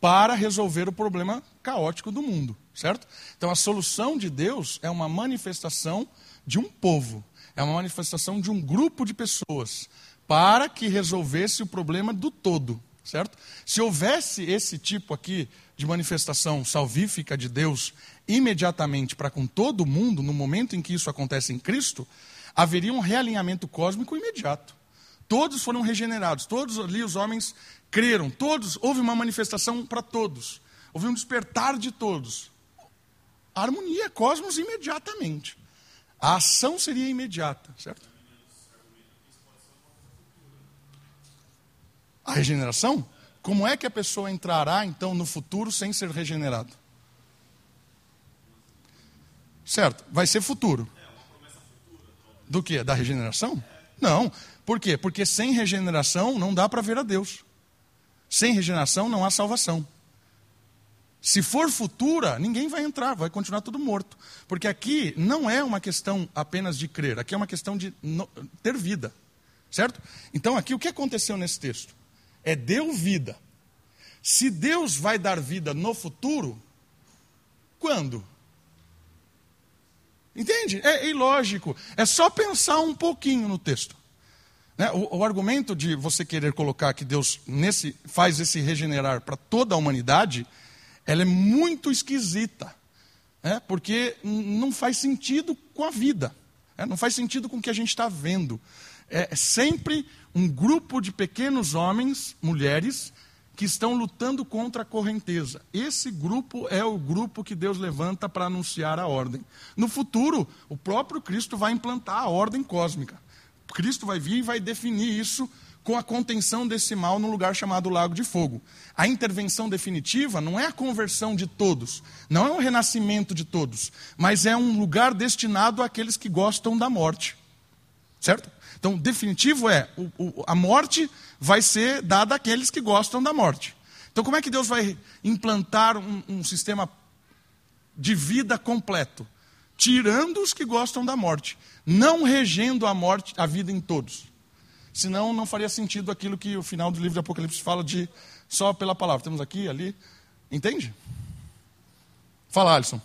para resolver o problema caótico do mundo, certo? Então a solução de Deus é uma manifestação de um povo é uma manifestação de um grupo de pessoas para que resolvesse o problema do todo, certo? Se houvesse esse tipo aqui de manifestação salvífica de Deus imediatamente para com todo mundo, no momento em que isso acontece em Cristo, haveria um realinhamento cósmico imediato. Todos foram regenerados, todos ali os homens creram, todos, houve uma manifestação para todos, houve um despertar de todos. Harmonia cosmos imediatamente. A ação seria imediata, certo? A regeneração? Como é que a pessoa entrará então no futuro sem ser regenerado? Certo, vai ser futuro. Do que? Da regeneração? Não. Por quê? Porque sem regeneração não dá para ver a Deus. Sem regeneração não há salvação. Se for futura, ninguém vai entrar, vai continuar tudo morto. Porque aqui não é uma questão apenas de crer, aqui é uma questão de ter vida. Certo? Então, aqui o que aconteceu nesse texto? É deu vida. Se Deus vai dar vida no futuro, quando? Entende? É ilógico. É só pensar um pouquinho no texto. Né? O, o, argumento de você querer colocar que Deus nesse, faz esse regenerar para toda a humanidade ela é muito esquisita, né? porque não faz sentido com a vida, né? não faz sentido com o que a gente está vendo. É sempre um grupo de pequenos homens, mulheres, que estão lutando contra a correnteza. Esse grupo é o grupo que Deus levanta para anunciar a ordem. No futuro, o próprio Cristo vai implantar a ordem cósmica. Cristo vai vir e vai definir isso com a contenção desse mal no lugar chamado Lago de Fogo. A intervenção definitiva não é a conversão de todos, não é o renascimento de todos, mas é um lugar destinado àqueles que gostam da morte. Certo? Então, definitivo é: o, o, a morte vai ser dada àqueles que gostam da morte. Então, como é que Deus vai implantar um, um sistema de vida completo? Tirando os que gostam da morte, não regendo a morte, a vida em todos. Senão não faria sentido aquilo que o final do livro de Apocalipse fala de só pela palavra. Temos aqui, ali. Entende? Fala, Alisson.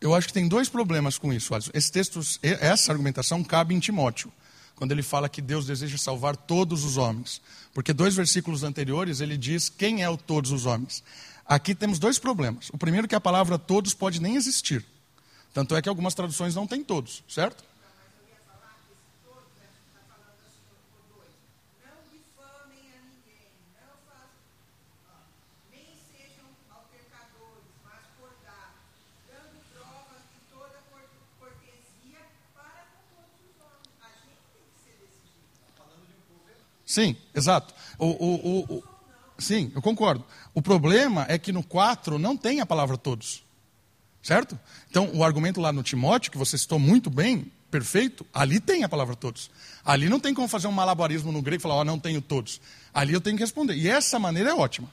Eu acho que tem dois problemas com isso, Alisson. Esse texto, essa argumentação cabe em Timóteo quando ele fala que Deus deseja salvar todos os homens. Porque dois versículos anteriores ele diz quem é o todos os homens. Aqui temos dois problemas. O primeiro é que a palavra todos pode nem existir. Tanto é que algumas traduções não têm todos, certo? Sim, exato. O, o, o, sim, eu concordo. O problema é que no 4 não tem a palavra todos. Certo? Então, o argumento lá no Timóteo, que você citou muito bem, perfeito, ali tem a palavra todos. Ali não tem como fazer um malabarismo no grego e falar, ó, oh, não tenho todos. Ali eu tenho que responder. E essa maneira é ótima.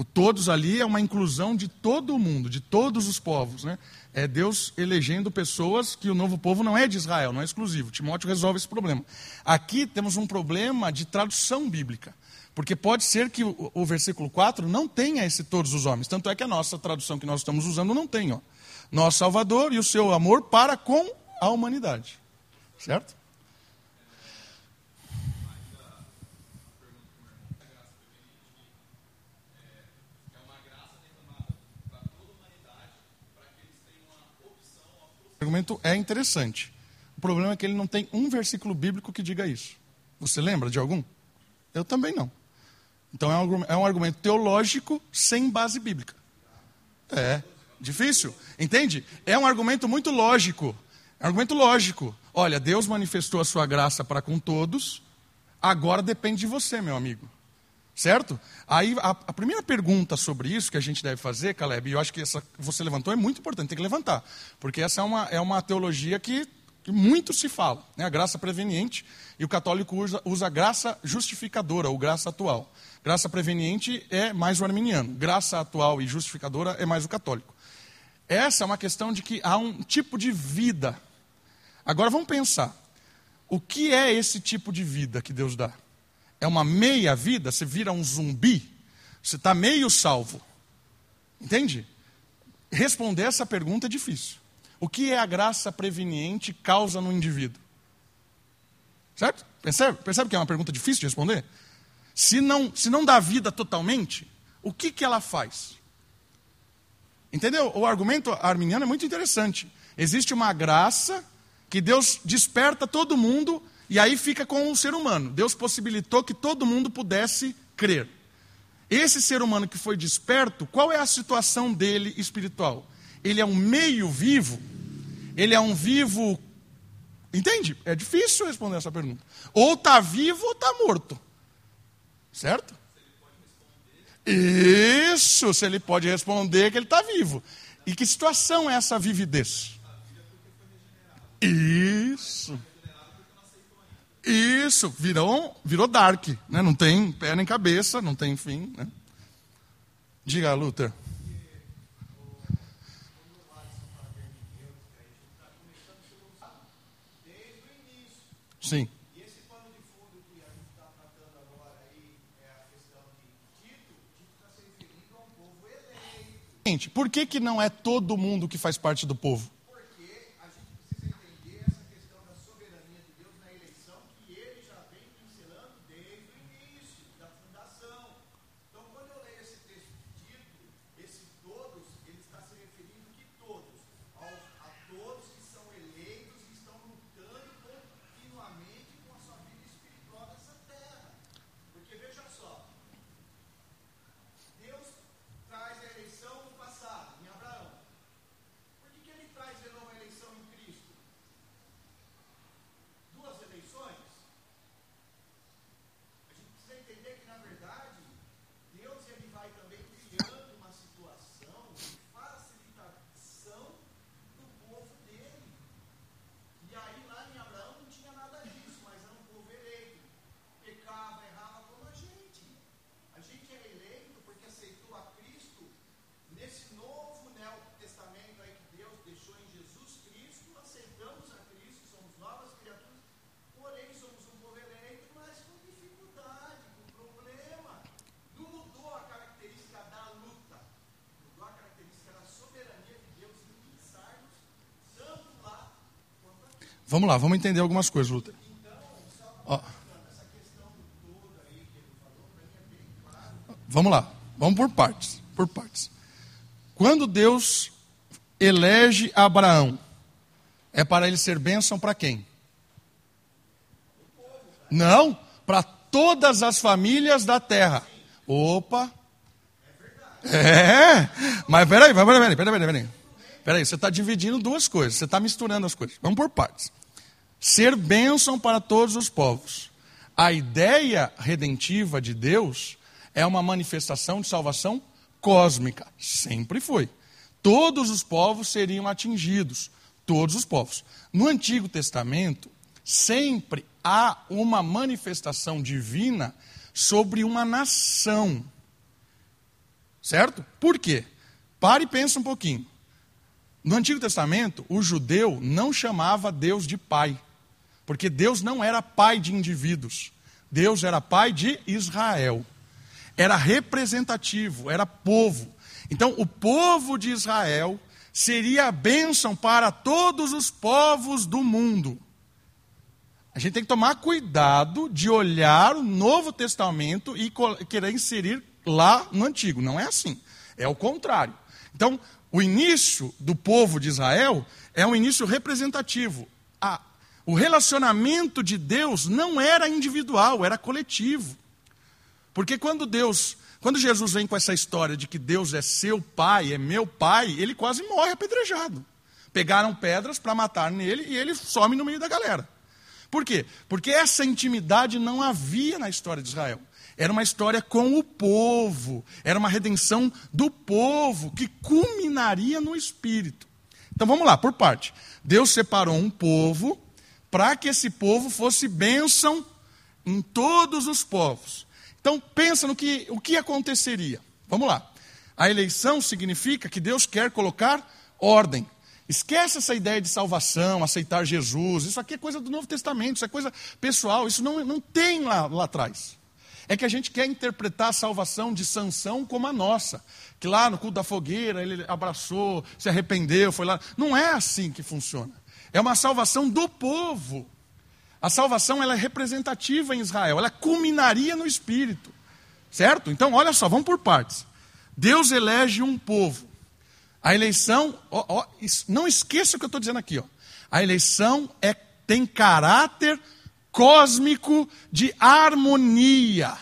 O todos ali é uma inclusão de todo o mundo, de todos os povos. Né? É Deus elegendo pessoas que o novo povo não é de Israel, não é exclusivo. Timóteo resolve esse problema. Aqui temos um problema de tradução bíblica. Porque pode ser que o, o, versículo 4 não tenha esse todos os homens. Tanto é que a nossa tradução que nós estamos usando não tem. Ó. Nosso Salvador e o seu amor para com a humanidade. Certo? Argumento é interessante. O problema é que ele não tem um versículo bíblico que diga isso. Você lembra de algum? Eu também não. Então é um, é um argumento teológico sem base bíblica. É, difícil. Entende? É um argumento muito lógico. É um argumento lógico. Olha, Deus manifestou a sua graça para com todos, agora depende de você, meu amigo. Certo? Aí a, a, primeira pergunta sobre isso que a gente deve fazer, Caleb, e eu acho que essa você levantou é muito importante, tem que levantar. Porque essa é uma, é uma teologia que, que muito se fala, né? a graça preveniente, e o católico usa, usa graça justificadora, ou graça atual. Graça preveniente é mais o arminiano, graça atual e justificadora é mais o católico. Essa é uma questão de que há um tipo de vida. Agora vamos pensar. O que é esse tipo de vida que Deus dá? É uma meia vida, você vira um zumbi, você está meio salvo. Entende? Responder essa pergunta é difícil. O que é a graça preveniente causa no indivíduo? Certo? Percebe, percebe que é uma pergunta difícil de responder? Se não, se não dá vida totalmente, o que, que ela faz? Entendeu? O argumento arminiano é muito interessante. Existe uma graça que Deus desperta todo mundo e aí fica com o ser humano. Deus possibilitou que todo mundo pudesse crer. Esse ser humano que foi desperto, qual é a situação dele espiritual? Ele é um meio vivo? Ele é um vivo. Entende? É difícil responder essa pergunta. Ou está vivo ou está morto. Certo? Isso, se ele pode responder que ele está vivo. E que situação é essa vividez? Isso. Isso, virou, virou dark, né? não tem pé nem cabeça, não tem fim. Né? Diga, Luther. Sim. E esse pano de fundo que a gente está tratando agora é a questão de está se referindo povo eleito. Gente, por que, que não é todo mundo que faz parte do povo? Vamos lá, vamos entender algumas coisas, Luther. Ó. Vamos lá, vamos por partes, por partes. Quando Deus elege Abraão, é para ele ser bênção para quem? Não, para todas as famílias da terra. Opa! É, mas peraí, peraí, peraí, peraí, peraí, peraí. Você está dividindo duas coisas, você está misturando as coisas. Vamos por partes. Ser bênção para todos os povos. A ideia redentiva de Deus é uma manifestação de salvação cósmica. Sempre foi. Todos os povos seriam atingidos. Todos os povos. No Antigo Testamento, sempre há uma manifestação divina sobre uma nação. Certo? Por quê? Pare e pensa um pouquinho. No Antigo Testamento, o judeu não chamava Deus de pai, porque Deus não era pai de indivíduos. Deus era pai de Israel. Era representativo, era povo. Então, o povo de Israel seria a bênção para todos os povos do mundo. A gente tem que tomar cuidado de olhar o Novo Testamento e querer inserir lá no Antigo. Não é assim. É o contrário. Então, o início do povo de Israel é um início representativo. A, o relacionamento de Deus não era individual, era coletivo. Porque quando Deus, quando Jesus vem com essa história de que Deus é seu pai, é meu pai, ele quase morre apedrejado. Pegaram pedras para matar nele e ele some no meio da galera. Por quê? Porque essa intimidade não havia na história de Israel. Era uma história com o povo, era uma redenção do povo que culminaria no Espírito. Então vamos lá, por parte. Deus separou um povo para que esse povo fosse bênção em todos os povos. Então pensa no que o que aconteceria. Vamos lá. A eleição significa que Deus quer colocar ordem. Esquece essa ideia de salvação, aceitar Jesus. Isso aqui é coisa do Novo Testamento, isso é coisa pessoal, isso não, não tem lá, lá atrás. É que a gente quer interpretar a salvação de Sansão como a nossa. Que lá no culto da fogueira ele abraçou, se arrependeu, foi lá. Não é assim que funciona. É uma salvação do povo. A salvação ela é representativa em Israel, ela culminaria no Espírito. Certo? Então, olha só, vamos por partes. Deus elege um povo. A eleição, ó, ó, não esqueça o que eu estou dizendo aqui. Ó. A eleição é, tem caráter cósmico de harmonia.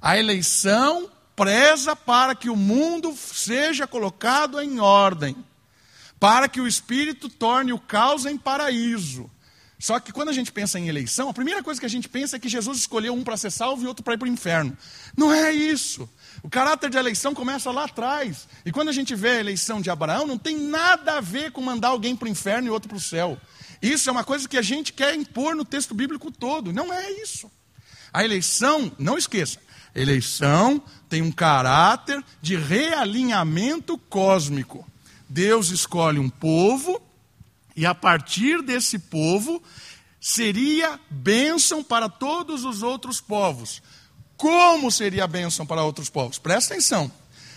A eleição preza para que o mundo seja colocado em ordem, para que o Espírito torne o caos em paraíso. Só que quando a gente pensa em eleição, a primeira coisa que a gente pensa é que Jesus escolheu um para ser salvo e outro para ir para o inferno. Não é isso. O caráter de eleição começa lá atrás. E quando a gente vê a eleição de Abraão, não tem nada a ver com mandar alguém para o inferno e outro para o céu. Isso é uma coisa que a gente quer impor no texto bíblico todo. Não é isso. A eleição, não esqueça, eleição tem um caráter de realinhamento cósmico. Deus escolhe um povo e a partir desse povo seria bênção para todos os outros povos. Como seria bênção para outros povos? Presta atenção.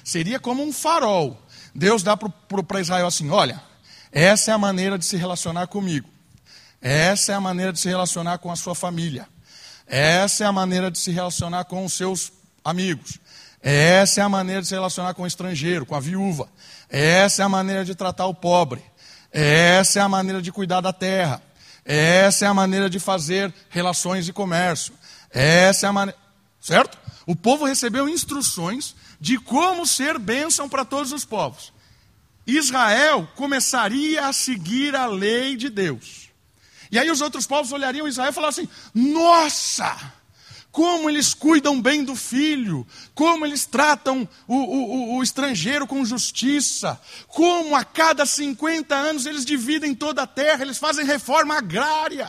Seria como um farol. Deus dá para Israel assim: olha, essa é a maneira de se relacionar comigo. Essa é a maneira de se relacionar com a sua família. Essa é a maneira de se relacionar com os seus amigos. Essa é a maneira de se relacionar com o estrangeiro, com a viúva. Essa é a maneira de tratar o pobre. Essa é a maneira de cuidar da terra. Essa é a maneira de fazer relações de comércio. Essa é a maneira. Certo? O povo recebeu instruções de como ser bênção para todos os povos. Israel começaria a seguir a lei de Deus. E aí os outros povos olhariam Israel e falavam assim: Nossa! Como eles cuidam bem do filho, como eles tratam o, o, o, estrangeiro com justiça, como a cada 50 anos eles dividem toda a terra, eles fazem reforma agrária.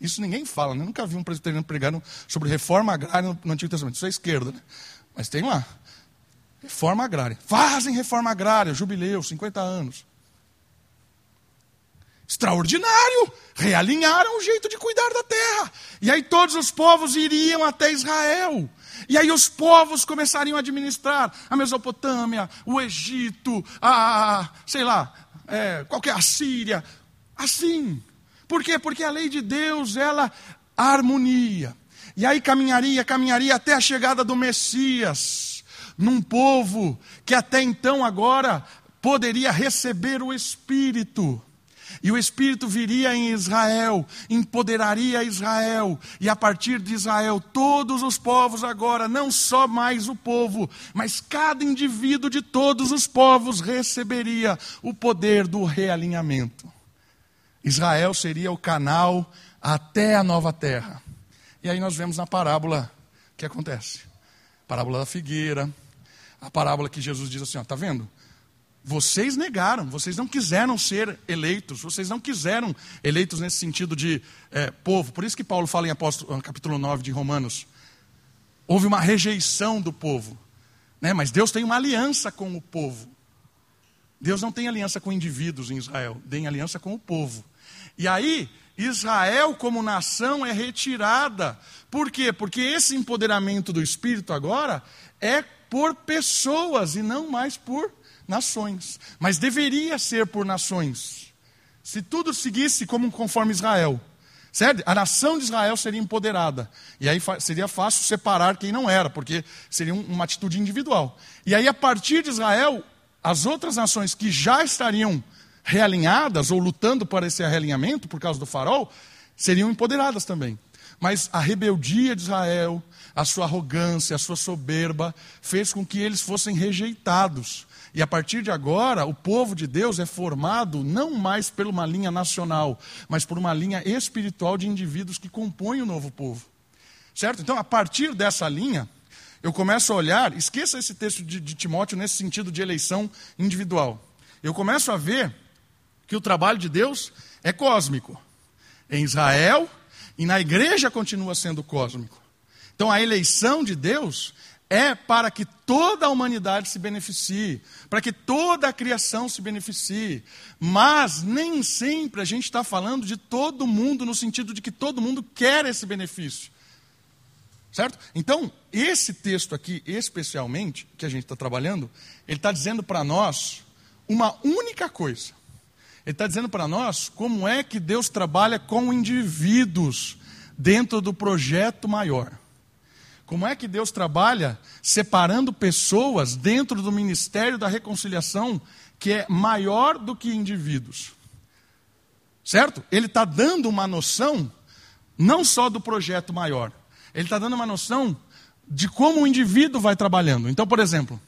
Isso ninguém fala, né? Eu nunca vi um presbiteriano pregando sobre reforma agrária no, no Antigo Testamento. Isso é esquerda, né? Mas tem lá. Reforma agrária. Fazem reforma agrária, jubileu, 50 anos. Extraordinário! Realinharam o jeito de cuidar da terra. E aí todos os povos iriam até Israel. E aí os povos começariam a administrar a Mesopotâmia, o Egito, a, sei lá, é, qualquer a Síria, assim. Por quê? Porque a lei de Deus, ela harmonia. E aí caminharia, caminharia até a chegada do Messias, num povo que até então agora poderia receber o Espírito. E o Espírito viria em Israel, empoderaria Israel, e a partir de Israel, todos os povos agora, não só mais o povo, mas cada indivíduo de todos os povos receberia o poder do realinhamento. Israel seria o canal até a nova terra. E aí nós vemos na parábola o que acontece. A parábola da figueira, a parábola que Jesus diz assim, ó, tá vendo? Vocês negaram, vocês não quiseram ser eleitos, vocês não quiseram eleitos nesse sentido de é, povo. Por isso que Paulo fala em Apóstolo, capítulo 9 de Romanos. Houve uma rejeição do povo. Né? Mas Deus tem uma aliança com o povo. Deus não tem aliança com indivíduos em Israel, tem aliança com o povo. E aí, Israel como nação é retirada. Por quê? Porque esse empoderamento do Espírito agora é por pessoas e não mais por nações. Mas deveria ser por nações. Se tudo seguisse como conforme Israel. Certo? A nação de Israel seria empoderada. E aí seria fácil separar quem não era, porque seria uma atitude individual. E aí, a partir de Israel, as outras nações que já estariam realinhadas ou lutando por esse realinhamento por causa do farol, seriam empoderadas também. Mas a rebeldia de Israel, a sua arrogância, a sua soberba, fez com que eles fossem rejeitados. E a partir de agora, o povo de Deus é formado não mais por uma linha nacional, mas por uma linha espiritual de indivíduos que compõem o novo povo. Certo? Então, a partir dessa linha, eu começo a olhar, esqueça esse texto de, de Timóteo nesse sentido de eleição individual. Eu começo a ver que o trabalho de Deus é cósmico. Em Israel e na igreja continua sendo cósmico. Então a eleição de Deus é para que toda a humanidade se beneficie, para que toda a criação se beneficie. Mas nem sempre a gente está falando de todo mundo no sentido de que todo mundo quer esse benefício. Certo? Então, esse texto aqui, especialmente, que a gente está trabalhando, ele está dizendo para nós uma única coisa. Ele está dizendo para nós como é que Deus trabalha com indivíduos dentro do projeto maior. Como é que Deus trabalha separando pessoas dentro do ministério da reconciliação que é maior do que indivíduos? Certo? Ele está dando uma noção não só do projeto maior, ele está dando uma noção de como o indivíduo vai trabalhando. Então, por exemplo,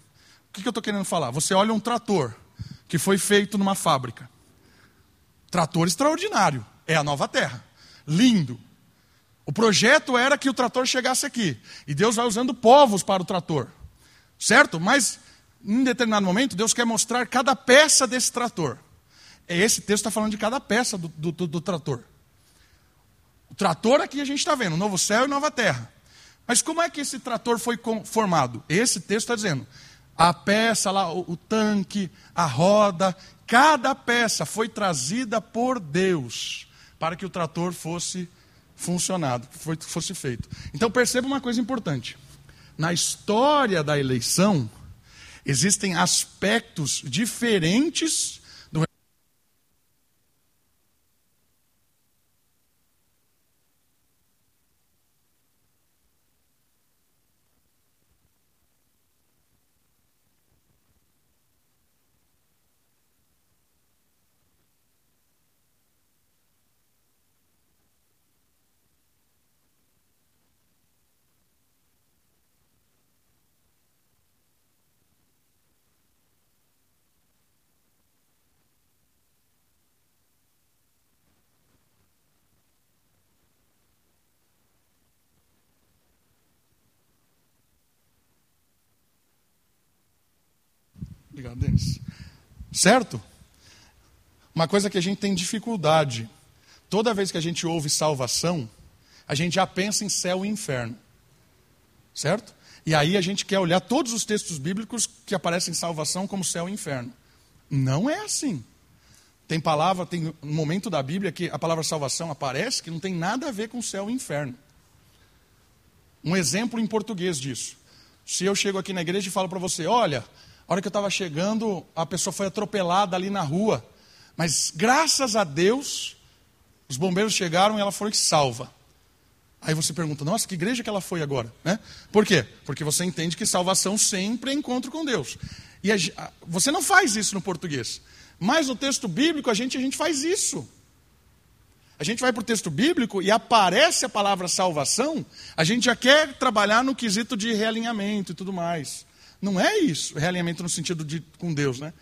o que eu estou querendo falar? Você olha um trator que foi feito numa fábrica. Trator extraordinário. É a nova terra. Lindo. O projeto era que o trator chegasse aqui. E Deus vai usando povos para o trator. Certo? Mas, em determinado momento, Deus quer mostrar cada peça desse trator. É esse texto está falando de cada peça do, do, do trator. O trator aqui a gente está vendo, novo céu e nova terra. Mas como é que esse trator foi formado? Esse texto está dizendo: a peça lá, o, o tanque, a roda, cada peça foi trazida por Deus para que o trator fosse funcionado, fosse feito. Então perceba uma coisa importante. Na história da eleição, existem aspectos diferentes Obrigado, Certo? Uma coisa que a gente tem dificuldade. Toda vez que a gente ouve salvação, a gente já pensa em céu e inferno. Certo? E aí a gente quer olhar todos os textos bíblicos que aparecem em salvação como céu e inferno. Não é assim. Tem palavra, tem um momento da Bíblia que a palavra salvação aparece que não tem nada a ver com céu e inferno. Um exemplo em português disso. Se eu chego aqui na igreja e falo para você, olha, a hora que eu estava chegando, a pessoa foi atropelada ali na rua. Mas graças a Deus, os bombeiros chegaram e ela foi salva. Aí você pergunta, nossa, que igreja que ela foi agora? Né? Por quê? Porque você entende que salvação sempre é encontro com Deus. E a, você não faz isso no português. Mas no texto bíblico a gente, a gente faz isso. A gente vai para o texto bíblico e aparece a palavra salvação, a gente já quer trabalhar no quesito de realinhamento e tudo mais. Não é isso, realinhamento no sentido de com Deus, né?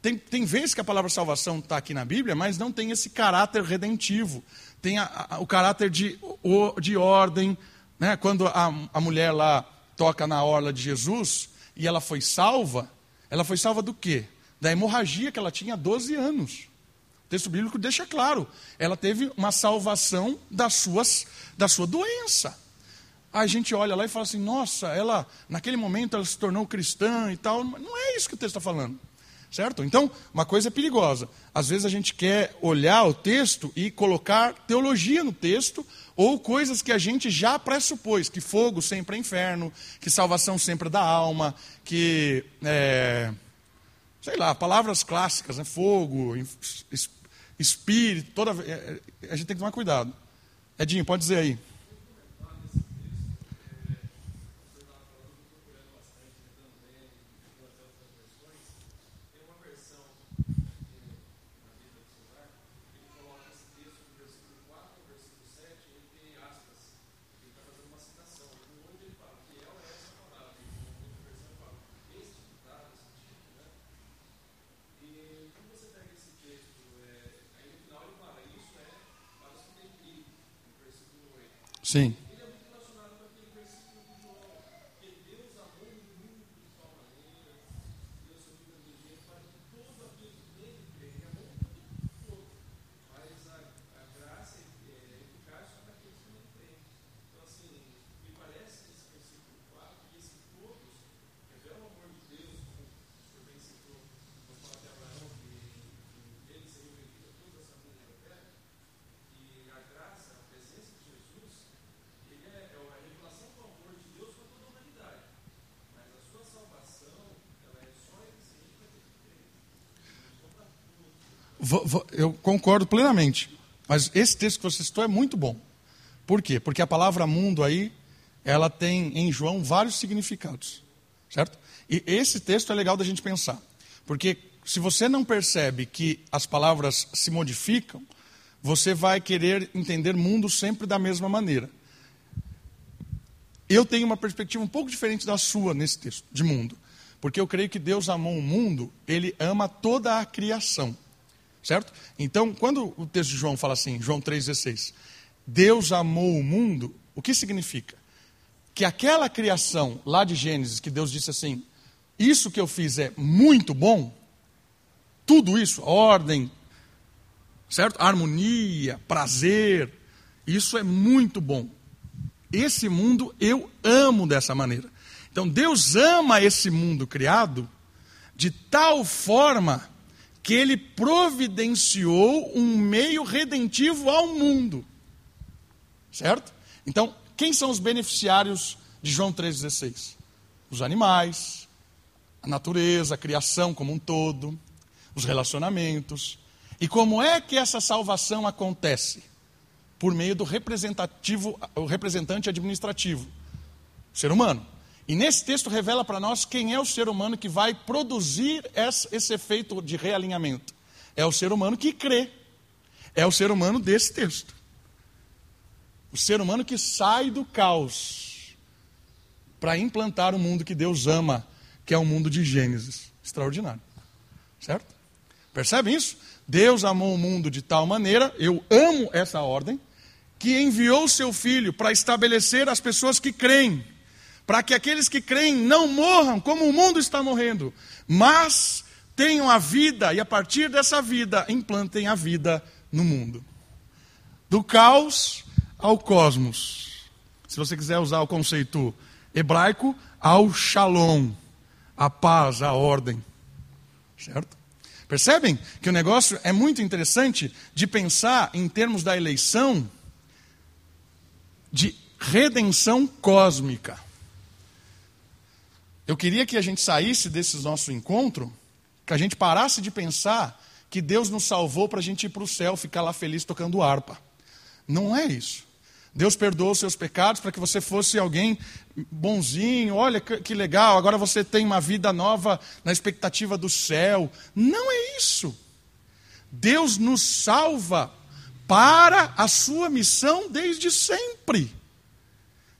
Tem, tem vezes que a palavra salvação está aqui na Bíblia, mas não tem esse caráter redentivo. Tem a, a, o caráter de, o, de ordem. Né? Quando a, a mulher lá toca na orla de Jesus e ela foi salva, ela foi salva do quê? Da hemorragia que ela tinha há 12 anos. O texto bíblico deixa claro. Ela teve uma salvação das suas, da sua doença. A gente olha lá e fala assim, nossa, ela, naquele momento ela se tornou cristã e tal. Não é isso que o texto está falando. Certo? Então, uma coisa é perigosa. Às vezes a gente quer olhar o texto e colocar teologia no texto, ou coisas que a gente já pressupôs, que fogo sempre é inferno, que salvação sempre é da alma, que, é, sei lá, palavras clássicas, né? fogo, espírito, toda é, é, a gente tem que tomar cuidado. Edinho, pode dizer aí. Sim. Eu concordo plenamente. Mas esse texto que você citou é muito bom. Por quê? Porque a palavra mundo aí, ela tem em João vários significados. Certo? E esse texto é legal da gente pensar. Porque se você não percebe que as palavras se modificam, você vai querer entender mundo sempre da mesma maneira. Eu tenho uma perspectiva um pouco diferente da sua nesse texto, de mundo. Porque eu creio que Deus amou o mundo, ele ama toda a criação. Certo? Então, quando o texto de João fala assim, João 3,16, Deus amou o mundo, o que significa? Que aquela criação lá de Gênesis, que Deus disse assim, isso que eu fiz é muito bom, tudo isso, ordem, certo? Harmonia, prazer, isso é muito bom. Esse mundo eu amo dessa maneira. Então Deus ama esse mundo criado de tal forma que ele providenciou um meio redentivo ao mundo. Certo? Então, quem são os beneficiários de João 3,16? Os animais, a natureza, a criação como um todo, os relacionamentos. E como é que essa salvação acontece? Por meio do representativo, o representante administrativo, o ser humano. E nesse texto revela para nós quem é o ser humano que vai produzir esse efeito de realinhamento. É o ser humano que crê. É o ser humano desse texto. O ser humano que sai do caos para implantar o mundo que Deus ama, que é o mundo de Gênesis. Extraordinário. Certo? Percebem isso? Deus amou o mundo de tal maneira, eu amo essa ordem, que enviou seu filho para estabelecer as pessoas que creem para que aqueles que creem não morram como o mundo está morrendo, mas tenham a vida e a partir dessa vida implantem a vida no mundo. Do caos ao cosmos. Se você quiser usar o conceito hebraico, ao shalom, a paz, a ordem. Certo? Percebem que o negócio é muito interessante de pensar em termos da eleição de redenção cósmica. Eu queria que a gente saísse desse nosso encontro, que a gente parasse de pensar que Deus nos salvou para a gente ir para o céu, ficar lá feliz tocando harpa. Não é isso. Deus perdoou os seus pecados para que você fosse alguém bonzinho, olha que legal, agora você tem uma vida nova na expectativa do céu. Não é isso. Deus nos salva para a sua missão desde sempre.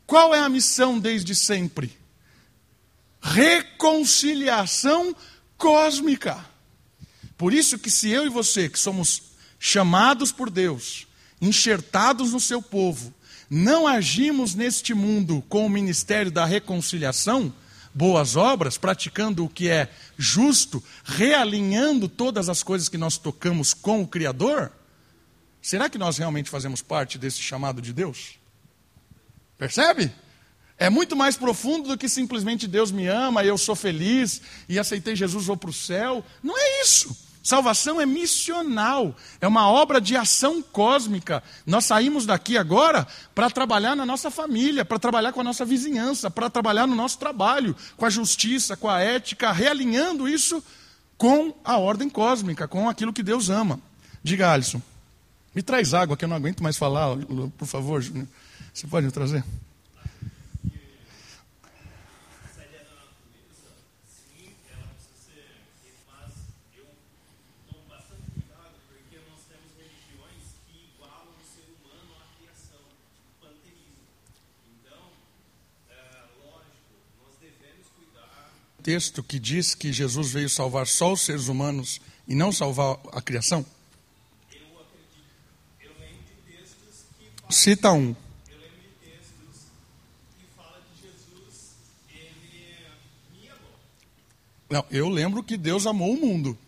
Qual é a missão desde sempre? Reconciliação cósmica. Por isso que se eu e você, que somos chamados por Deus, enxertados no seu povo, não agimos neste mundo com o ministério da reconciliação, boas obras, praticando o que é justo, realinhando todas as coisas que nós tocamos com o Criador, será que nós realmente fazemos parte desse chamado de Deus? Percebe? É muito mais profundo do que simplesmente Deus me ama, eu sou feliz e aceitei Jesus, vou para o céu. Não é isso. Salvação é missional, é uma obra de ação cósmica. Nós saímos daqui agora para trabalhar na nossa família, para trabalhar com a nossa vizinhança, para trabalhar no nosso trabalho, com a justiça, com a ética, realinhando isso com a ordem cósmica, com aquilo que Deus ama. Diga, Alisson, me traz água que eu não aguento mais falar, por favor, Júnior. Você pode me trazer? Texto que diz que Jesus veio salvar só os seres humanos e não salvar a criação? Eu acredito. Eu lembro de textos que Cita um. Eu lembro de textos que que Jesus me amou. Não, eu lembro que Deus amou o mundo.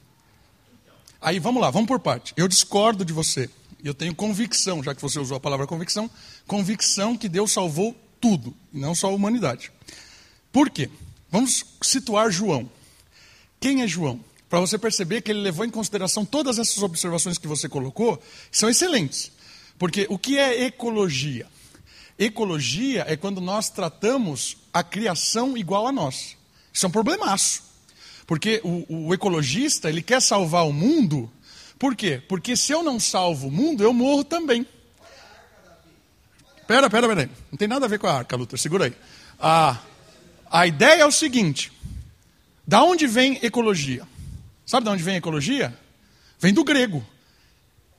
Aí vamos lá, vamos por parte. Eu discordo de você. Eu tenho convicção, já que você usou a palavra convicção, convicção que Deus salvou tudo, e não só a humanidade. Por quê? Vamos situar João. Quem é João? Para você perceber que ele levou em consideração todas essas observações que você colocou, são excelentes. Porque o que é ecologia? Ecologia é quando nós tratamos a criação igual a nós. Isso é um problemaço. Porque o, o ecologista, ele quer salvar o mundo. Por quê? Porque se eu não salvo o mundo, eu morro também. Pera, pera, pera. Não tem nada a ver com a arca, Luther. Segura aí. Ah, a ideia é o seguinte: da onde vem ecologia? Sabe de onde vem ecologia? Vem do grego.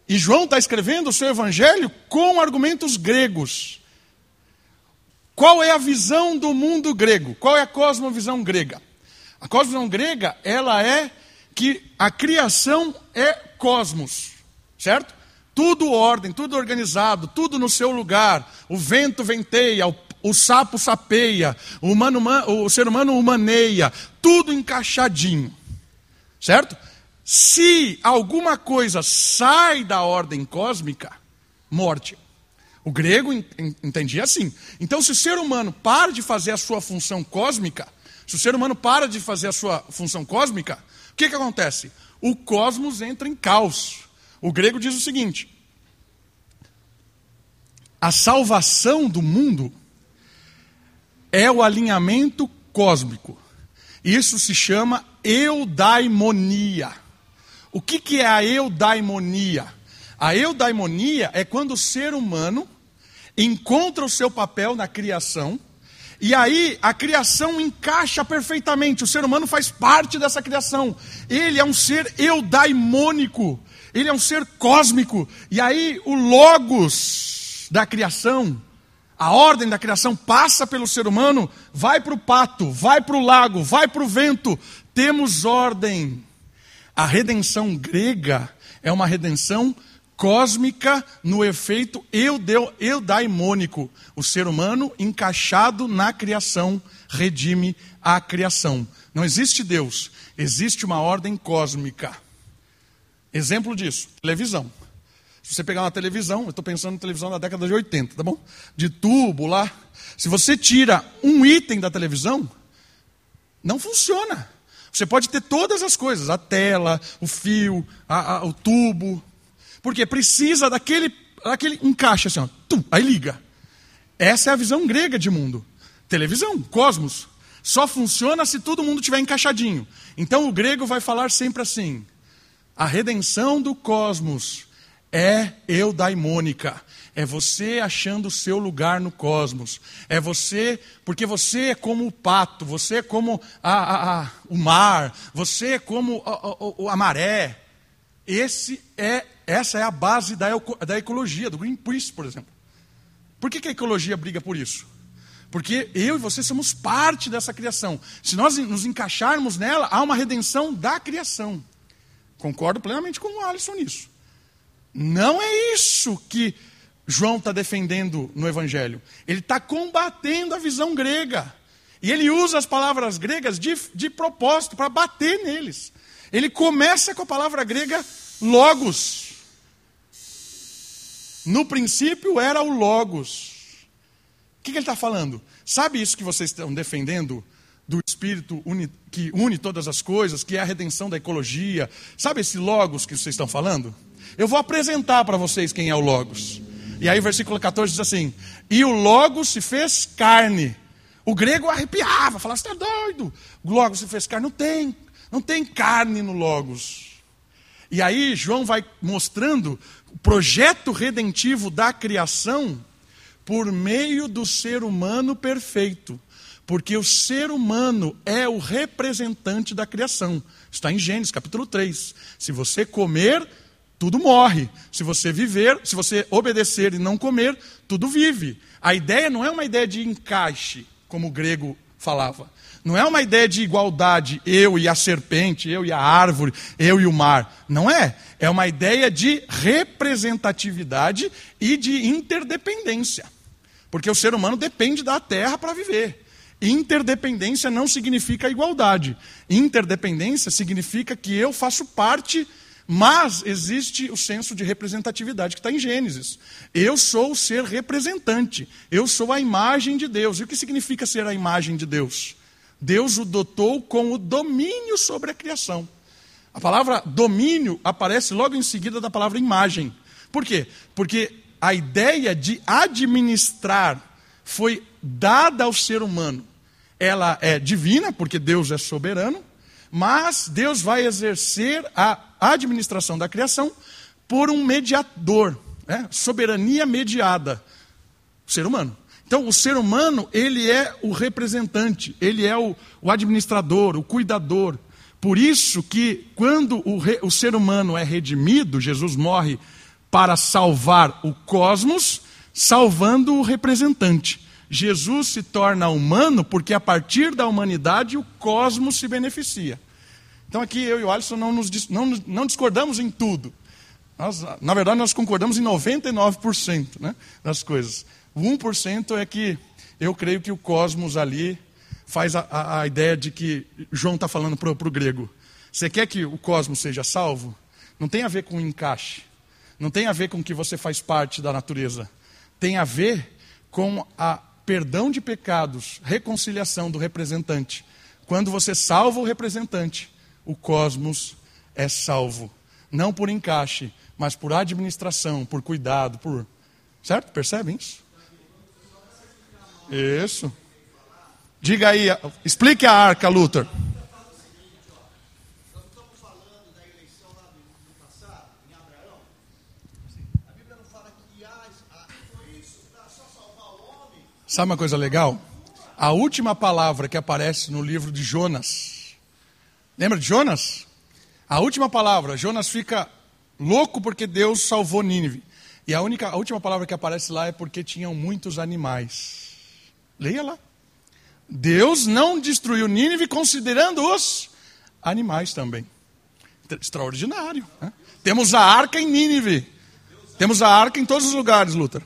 E João está escrevendo o seu evangelho com argumentos gregos. Qual é a visão do mundo grego? Qual é a cosmovisão grega? A cosmovisão grega, ela é que a criação é cosmos, certo? Tudo ordem, tudo organizado, tudo no seu lugar. O vento venteia, o o sapo sapeia, o, humano, o ser humano humaneia, tudo encaixadinho. Certo? Se alguma coisa sai da ordem cósmica, morte. O grego entendia assim. Então, se o ser humano para de fazer a sua função cósmica, se o ser humano para de fazer a sua função cósmica, o que, que acontece? O cosmos entra em caos. O grego diz o seguinte: a salvação do mundo é o alinhamento cósmico. Isso se chama eudaimonia. O que, que é a eudaimonia? A eudaimonia é quando o ser humano encontra o seu papel na criação, e aí a criação encaixa perfeitamente. O ser humano faz parte dessa criação. Ele é um ser eudaimônico, ele é um ser cósmico. E aí o logos da criação, a ordem da criação passa pelo ser humano, vai para o pato, vai para o lago, vai para o vento. Temos ordem. A redenção grega é uma redenção cósmica no efeito eudaimônico. O ser humano encaixado na criação redime a criação. Não existe Deus, existe uma ordem cósmica. Exemplo disso: televisão. Se você pegar uma televisão, eu estou pensando em televisão da década de 80, tá bom? De tubo lá. Se você tira um item da televisão, não funciona. Você pode ter todas as coisas, a tela, o fio, a, a, o tubo, porque precisa daquele, daquele encaixe assim, ó, tum, aí liga. Essa é a visão grega de mundo. Televisão, cosmos, só funciona se todo mundo tiver encaixadinho. Então o grego vai falar sempre assim: A redenção do cosmos é eudaimônica. É você achando o seu lugar no cosmos. É você, porque você é como o pato, você é como a, a, a, o mar, você é como a, maré. Esse é, essa é a base da, da ecologia, do Greenpeace, por exemplo. Por que, que a ecologia briga por isso? Porque eu e você somos parte dessa criação. Se nós nos encaixarmos nela, há uma redenção da criação. Concordo plenamente com o Alisson nisso. Não é isso que João está defendendo no Evangelho. Ele está combatendo a visão grega. E ele usa as palavras gregas de, de propósito, para bater neles. Ele começa com a palavra grega logos. No princípio era o logos. O que, que ele está falando? Sabe isso que vocês estão defendendo? Do Espírito uni, que une todas as coisas, que é a redenção da ecologia. Sabe esse logos que vocês estão falando? Eu vou apresentar para vocês quem é o logos. E aí o versículo 14 diz assim: E o Logos se fez carne. O grego arrepiava, falava, você está doido. O Logos se fez carne. Não tem, não tem carne no Logos. E aí João vai mostrando o projeto redentivo da criação por meio do ser humano perfeito. Porque o ser humano é o representante da criação. Está em Gênesis capítulo 3. Se você comer, tudo morre. Se você viver, se você obedecer e não comer, tudo vive. A ideia não é uma ideia de encaixe, como o grego falava. Não é uma ideia de igualdade, eu e a serpente, eu e a árvore, eu e o mar. Não é. É uma ideia de representatividade e de interdependência. Porque o ser humano depende da terra para viver. Interdependência não significa igualdade. Interdependência significa que eu faço parte mas existe o senso de representatividade que está em Gênesis. Eu sou o ser representante. Eu sou a imagem de Deus. E o que significa ser a imagem de Deus? Deus o dotou com o domínio sobre a criação. A palavra domínio aparece logo em seguida da palavra imagem. Por quê? Porque a ideia de administrar foi dada ao ser humano. Ela é divina, porque Deus é soberano, mas Deus vai exercer a administração da criação por um mediador, né? soberania mediada, o ser humano. Então, o ser humano, ele é o representante, ele é o, o administrador, o cuidador. Por isso que, quando o, re, o ser humano é redimido, Jesus morre para salvar o cosmos, salvando o representante. Jesus se torna humano porque a partir da humanidade o cosmos se beneficia. Então aqui eu e o Alisson não, nos, não, não discordamos em tudo. Nós, na verdade, nós concordamos em 99% né, das coisas. O 1% é que eu creio que o cosmos ali faz a, a, a ideia de que João está falando para o grego. Você quer que o cosmos seja salvo? Não tem a ver com encaixe. Não tem a ver com que você faz parte da natureza. Tem a ver com a perdão de pecados, reconciliação do representante. Quando você salva o representante, o cosmos é salvo. Não por encaixe, mas por administração, por cuidado, por. Certo? Percebem isso? Isso. Diga aí, explique a arca, Luther. Sabe uma coisa legal? A última palavra que aparece no livro de Jonas. Lembra de Jonas? A última palavra, Jonas fica louco porque Deus salvou Nínive. E a, única, a última palavra que aparece lá é porque tinham muitos animais. Leia lá. Deus não destruiu Nínive considerando os animais também. Extraordinário. Né? Temos a arca em Nínive. Temos a arca em todos os lugares, Luther.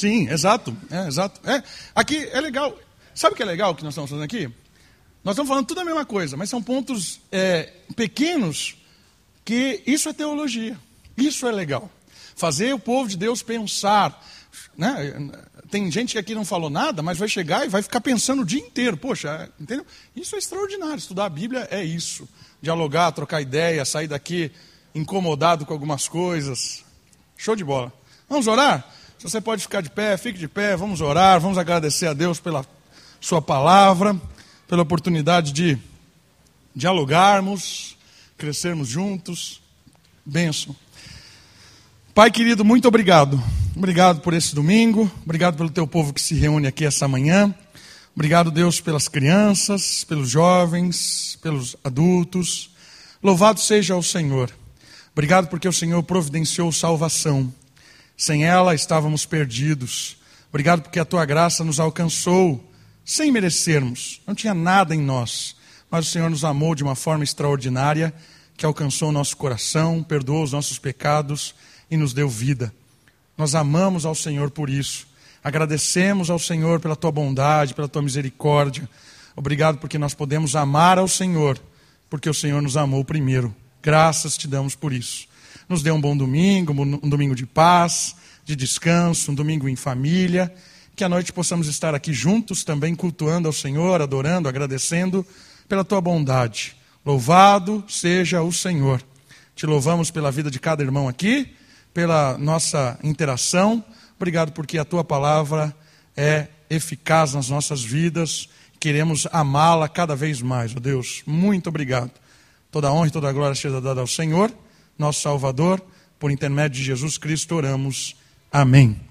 Sim, exato. É, exato. É, aqui é legal. Sabe o que é legal que nós estamos fazendo aqui? Nós estamos falando tudo a mesma coisa, mas são pontos é, pequenos que isso é teologia. Isso é legal. Fazer o povo de Deus pensar. Né? Tem gente que aqui não falou nada, mas vai chegar e vai ficar pensando o dia inteiro. Poxa, entendeu? Isso é extraordinário. Estudar a Bíblia é isso. Dialogar, trocar ideia, sair daqui incomodado com algumas coisas. Show de bola. Vamos orar? Se você pode ficar de pé, fique de pé, vamos orar, vamos agradecer a Deus pela Sua palavra. pela oportunidade de dialogarmos, crescermos juntos. Benção. Pai querido, muito obrigado. Obrigado por esse domingo, obrigado pelo teu povo que se reúne aqui essa manhã. Obrigado, Deus, pelas crianças, pelos jovens, pelos adultos. Louvado seja o Senhor. Obrigado porque o Senhor providenciou salvação. Sem ela estávamos perdidos. Obrigado porque a tua graça nos alcançou sem merecermos. Não tinha nada em nós, mas o Senhor nos amou de uma forma extraordinária que alcançou o nosso coração, perdoou os nossos pecados e nos deu vida. Nós amamos ao Senhor por isso. Agradecemos ao Senhor pela tua bondade, pela tua misericórdia. Obrigado porque nós podemos amar ao Senhor, porque o Senhor nos amou primeiro. Graças te damos por isso. Nos dê um bom domingo, um domingo de paz, de descanso, um domingo em família. Que à noite possamos estar aqui juntos também cultuando ao Senhor, adorando, agradecendo pela tua bondade. Louvado seja o Senhor. Te louvamos pela vida de cada irmão aqui, pela nossa interação. Obrigado porque a tua palavra é eficaz nas nossas vidas. Queremos amá-la cada vez mais, ó oh Deus. Muito obrigado. Toda a honra e toda a glória seja dada ao Senhor, nosso Salvador. Por intermédio de Jesus Cristo oramos. Amém.